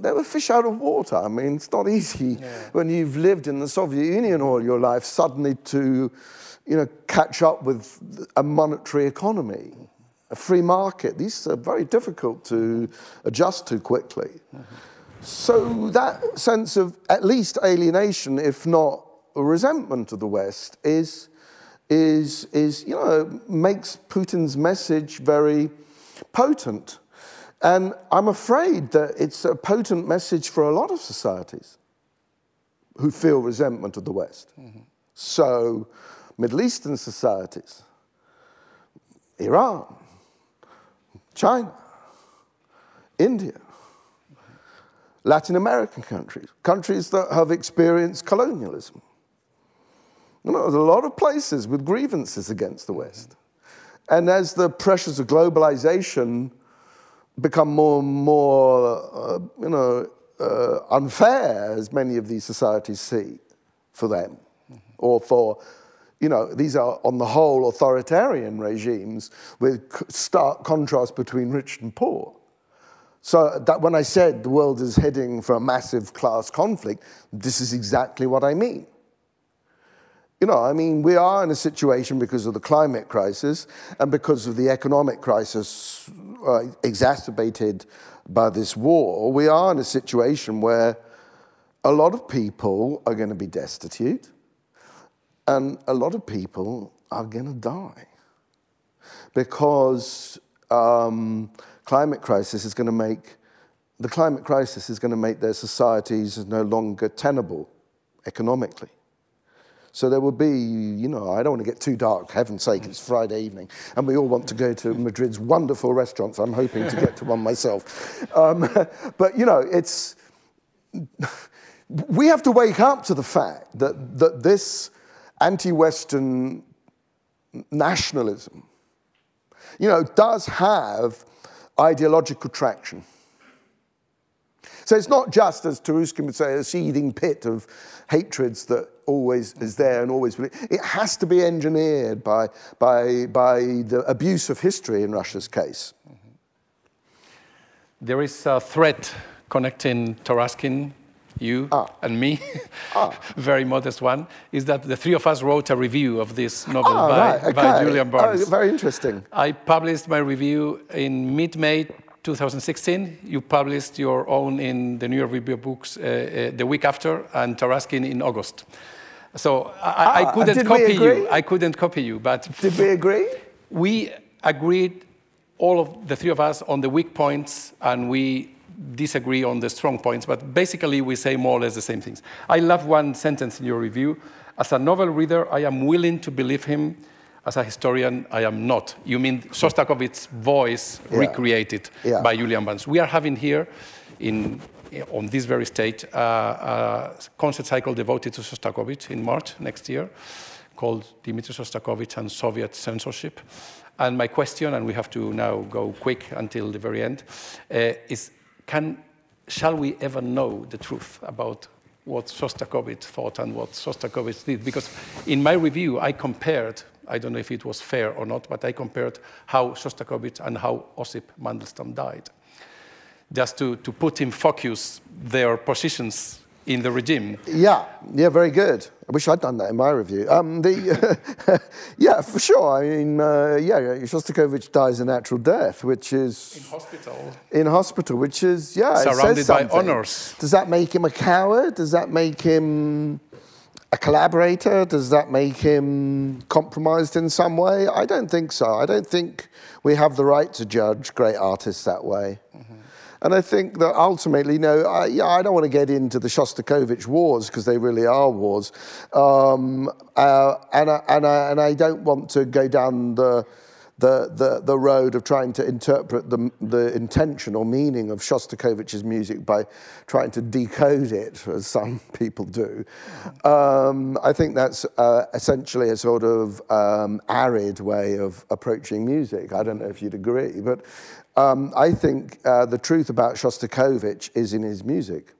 they were fish out of water. I mean, it's not easy yeah. when you've lived in the Soviet Union all your life suddenly to you know, catch up with a monetary economy, a free market. These are very difficult to adjust to quickly. Mm-hmm. So that sense of at least alienation, if not resentment of the West, is, is, is you know, makes Putin's message very potent. And I'm afraid that it's a potent message for a lot of societies who feel resentment of the West. Mm-hmm. So Middle Eastern societies, Iran, China, India, Latin American countries, countries that have experienced colonialism. You know, there's a lot of places with grievances against the West. And as the pressures of globalization become more and more, uh, you know, uh, unfair, as many of these societies see for them, mm-hmm. or for you know, these are on the whole authoritarian regimes with stark contrast between rich and poor. So that when I said the world is heading for a massive class conflict, this is exactly what I mean. You know, I mean, we are in a situation because of the climate crisis and because of the economic crisis uh, exacerbated by this war. We are in a situation where a lot of people are going to be destitute and a lot of people are going to die because um, climate crisis is going to make the climate crisis is going to make their societies no longer tenable economically. So there will be, you know, I don't want to get too dark, heaven's sake, it's Friday evening, and we all want to go to Madrid's wonderful restaurants. I'm hoping to get to one myself. Um, but, you know, it's, we have to wake up to the fact that, that this anti Western nationalism, you know, does have ideological traction. So it's not just, as Taruskin would say, a seething pit of hatreds that always is there and always will. It has to be engineered by, by, by the abuse of history in Russia's case. There is a thread connecting Taruskin, you ah. and me, ah. very modest one, is that the three of us wrote a review of this novel ah, by, right. okay. by Julian Barnes. Oh, very interesting. I published my review in mid-May 2016, you published your own in the New York Review of Books uh, uh, the week after, and Taruskin in August. So I, ah, I couldn't copy you. I couldn't copy you, but did we agree? We agreed, all of the three of us, on the weak points, and we disagree on the strong points. But basically, we say more or less the same things. I love one sentence in your review. As a novel reader, I am willing to believe him as a historian, I am not. You mean Shostakovich's voice yeah. recreated yeah. by Julian Barnes. We are having here, in, on this very stage, uh, a concert cycle devoted to Shostakovich in March next year, called Dmitry Shostakovich and Soviet Censorship. And my question, and we have to now go quick until the very end, uh, is can, shall we ever know the truth about what Shostakovich thought and what Shostakovich did? Because in my review, I compared I don't know if it was fair or not, but I compared how Shostakovich and how Osip Mandelstam died, just to, to put in focus their positions in the regime. Yeah, yeah, very good. I wish I'd done that in my review. Um, the, yeah, for sure. I mean, uh, yeah, Shostakovich dies a natural death, which is in hospital. In hospital, which is yeah, surrounded by honors. Does that make him a coward? Does that make him a collaborator? Does that make him compromised in some way? I don't think so. I don't think we have the right to judge great artists that way. Mm-hmm. And I think that ultimately, no, I, yeah, I don't want to get into the Shostakovich wars because they really are wars. Um, uh, and, I, and, I, and I don't want to go down the the, the, the road of trying to interpret the, the intention or meaning of Shostakovich's music by trying to decode it, as some people do. Um, I think that's uh, essentially a sort of um, arid way of approaching music. I don't know if you'd agree, but um, I think uh, the truth about Shostakovich is in his music.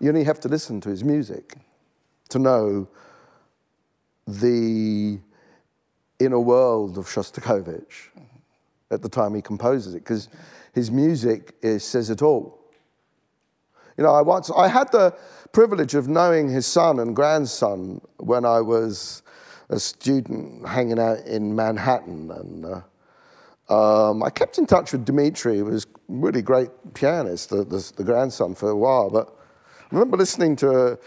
You only have to listen to his music to know the inner world of Shostakovich at the time he composes it, because his music is, says it all. You know, I once I had the privilege of knowing his son and grandson when I was a student hanging out in Manhattan, and uh, um, I kept in touch with Dmitri, who was a really great pianist, the, the, the grandson, for a while. But I remember listening to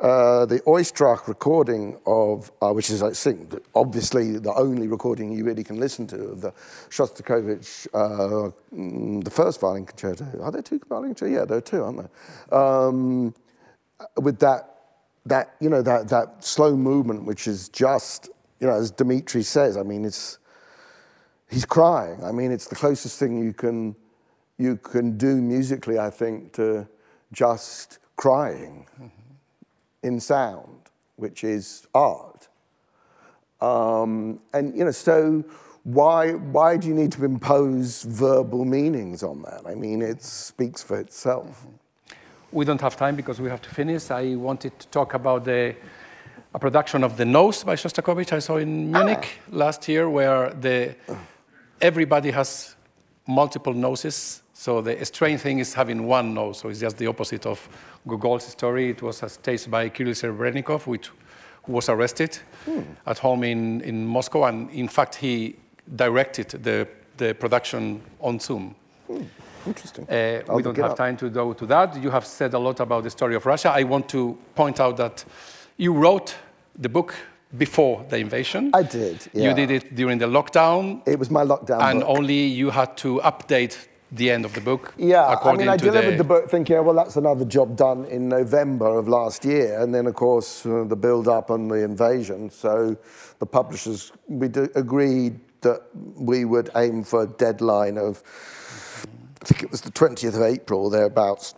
uh, the Oistrakh recording of, uh, which is, I think, obviously the only recording you really can listen to of the Shostakovich, uh, mm, the first violin concerto. Are there two violin concertos? Yeah, there are two, aren't there? Um, with that, that, you know, that, that slow movement, which is just, you know, as Dimitri says, I mean, it's, he's crying. I mean, it's the closest thing you can, you can do musically, I think, to just crying. Mm-hmm in sound, which is art. Um, and, you know, so why, why do you need to impose verbal meanings on that? I mean, it speaks for itself. We don't have time because we have to finish. I wanted to talk about the a production of The Nose by Shostakovich I saw in Munich ah. last year, where the, everybody has multiple noses. So the strange thing is having one nose, so it's just the opposite of Gogol's story. It was staged by Kirill Serebrennikov, which who was arrested hmm. at home in, in Moscow. And in fact, he directed the, the production on Zoom. Hmm. Interesting. Uh, we don't have up. time to go to that. You have said a lot about the story of Russia. I want to point out that you wrote the book before the invasion. I did. Yeah. You did it during the lockdown. It was my lockdown. And book. only you had to update the end of the book. Yeah, I mean, I delivered the... the... book thinking, oh, well, that's another job done in November of last year, and then of course uh, the build-up and the invasion. So the publishers we agreed that we would aim for a deadline of, I think it was the 20th of April, thereabouts,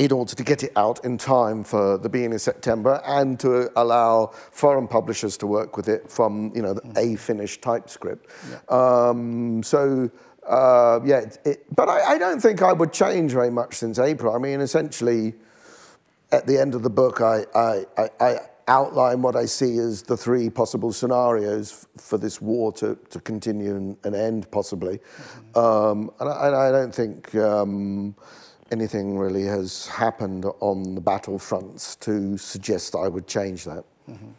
in order to get it out in time for the beginning of September and to allow foreign publishers to work with it from, you know, a finished typescript. Yeah. Um, so, uh, yeah, it, it, but I, I, don't think I would change very much since April. I mean, essentially, at the end of the book, I, I, I outline what I see as the three possible scenarios for this war to, to continue and, and end, possibly. Mm-hmm. Um, and, I, I, don't think um, anything really has happened on the battlefronts to suggest I would change that. Mm-hmm.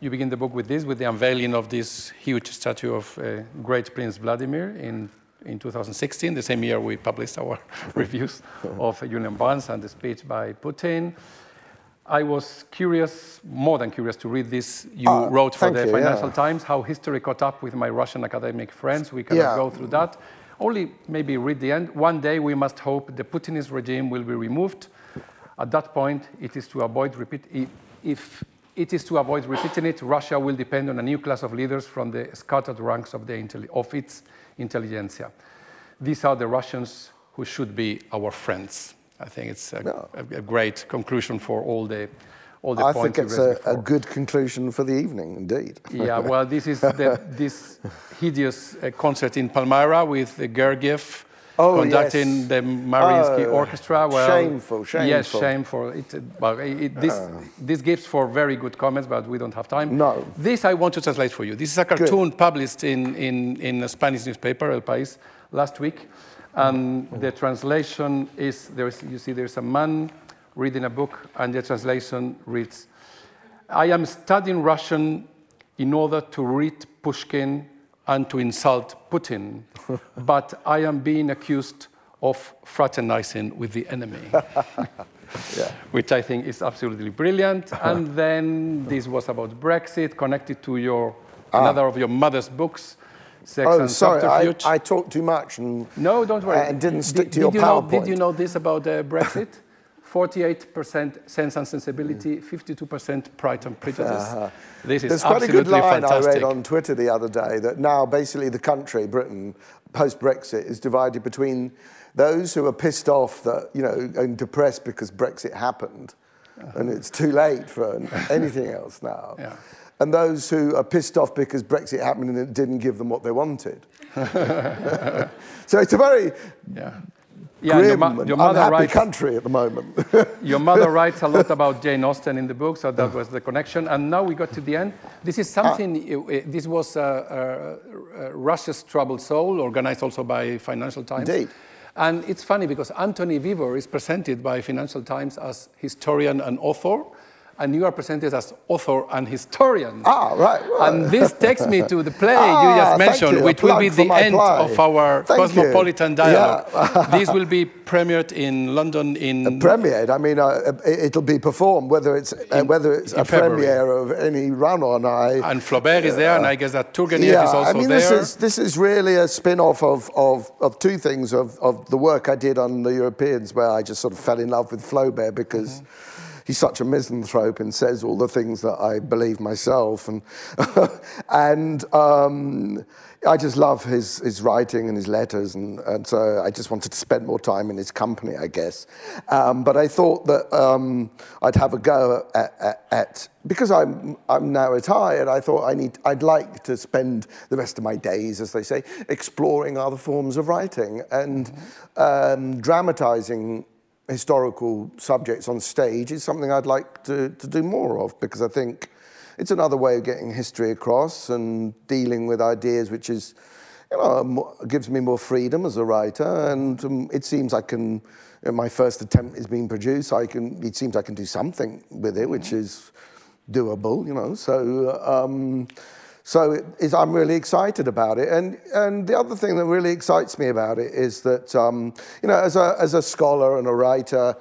You begin the book with this, with the unveiling of this huge statue of uh, great Prince Vladimir in in 2016, the same year we published our reviews of Julian Barnes and the speech by Putin. I was curious, more than curious, to read this you uh, wrote for the you, Financial yeah. Times, how history caught up with my Russian academic friends. We cannot yeah. go through that. Only maybe read the end. One day we must hope the Putinist regime will be removed. At that point, it is to avoid repeat. If it is to avoid repeating it, Russia will depend on a new class of leaders from the scattered ranks of, the, of its intelligentsia. These are the Russians who should be our friends. I think it's a, no. a, a great conclusion for all the all the I points. I think it's a, a, good conclusion for the evening, indeed. yeah, well, this is the, this hideous uh, concert in Palmyra with Gergiev oh, conducting yes. the Mariinsky oh, Orchestra. Well, shameful, shameful. Yes, shameful. It, well, it, this, uh. this gives for very good comments, but we don't have time. No. This I want to translate for you. This is a cartoon good. published in, in, in a Spanish newspaper, El País, last week. And the translation is there's, you see, there's a man reading a book, and the translation reads I am studying Russian in order to read Pushkin and to insult Putin, but I am being accused of fraternizing with the enemy. yeah. Which I think is absolutely brilliant. and then this was about Brexit, connected to your ah. another of your mother's books. Sex oh, sorry, I, I, talked too much and no, don't worry, and didn't stick did, to your did you PowerPoint. Know, did you know this about uh, Brexit? 48% sense and sensibility, 52% pride and prejudice. Uh-huh. This is There's quite a good line fantastic. I read on Twitter the other day that now basically the country, Britain, post Brexit, is divided between those who are pissed off that, you know, and depressed because Brexit happened, uh-huh. and it's too late for anything else now. Yeah and those who are pissed off because Brexit happened and it didn't give them what they wanted. so it's a very yeah. Yeah, grim your, ma- your mother unhappy writes, country at the moment. your mother writes a lot about Jane Austen in the book, so that was the connection. And now we got to the end. This is something. Ah. this was uh, uh, Russia's troubled soul, organized also by Financial Times. Indeed. And it's funny because Antony Beevor is presented by Financial Times as historian and author and you are presented as author and historian. Ah, right. And this takes me to the play ah, you just mentioned, you. which will be the end play. of our thank cosmopolitan you. dialogue. Yeah. this will be premiered in London in. Uh, premiered. I mean, uh, it'll be performed whether it's uh, in, whether it's a February. premiere of any run or not. And Flaubert is there, and I guess that Turgenev yeah, is also I mean, there. This is this is really a spin-off of of, of two things of, of the work I did on the Europeans, where I just sort of fell in love with Flaubert because. Mm-hmm he's such a misanthrope and says all the things that I believe myself. And, and um, I just love his, his writing and his letters. And, and so I just wanted to spend more time in his company, I guess. Um, but I thought that um, I'd have a go at, at, at, because I'm, I'm now retired, I thought I need, I'd like to spend the rest of my days, as they say, exploring other forms of writing and mm-hmm. dramatizing historical subjects on stage is something I'd like to, to do more of because I think it's another way of getting history across and dealing with ideas which is, you know, gives me more freedom as a writer. And um, it seems I can, you know, my first attempt is being produced. I can, it seems I can do something with it, which is doable, you know. So, um, so it is, I'm really excited about it. And, and the other thing that really excites me about it is that, um, you know, as a, as a scholar and a writer,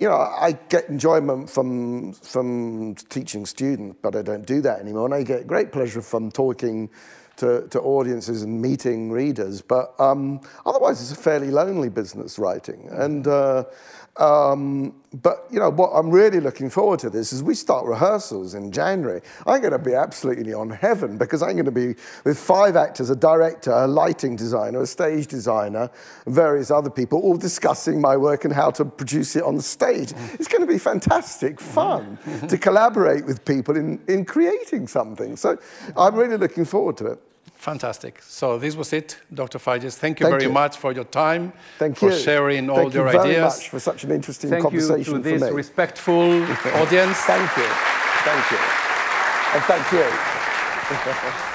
you know, I get enjoyment from, from teaching students, but I don't do that anymore. And I get great pleasure from talking to, to audiences and meeting readers. But um, otherwise, it's a fairly lonely business writing. And, uh, um, but you know what I'm really looking forward to this is we start rehearsals in January. I'm going to be absolutely on heaven because I'm going to be with five actors, a director, a lighting designer, a stage designer, and various other people, all discussing my work and how to produce it on the stage. Mm-hmm. It's going to be fantastic mm-hmm. fun mm-hmm. to collaborate with people in, in creating something. So I'm really looking forward to it. Fantastic. So this was it, Dr. Figes. Thank you Thank very you. much for your time, Thank for you. sharing all Thank your you very ideas. much for such an interesting Thank you conversation to this me. respectful audience. Thank you. Thank you. And thank you.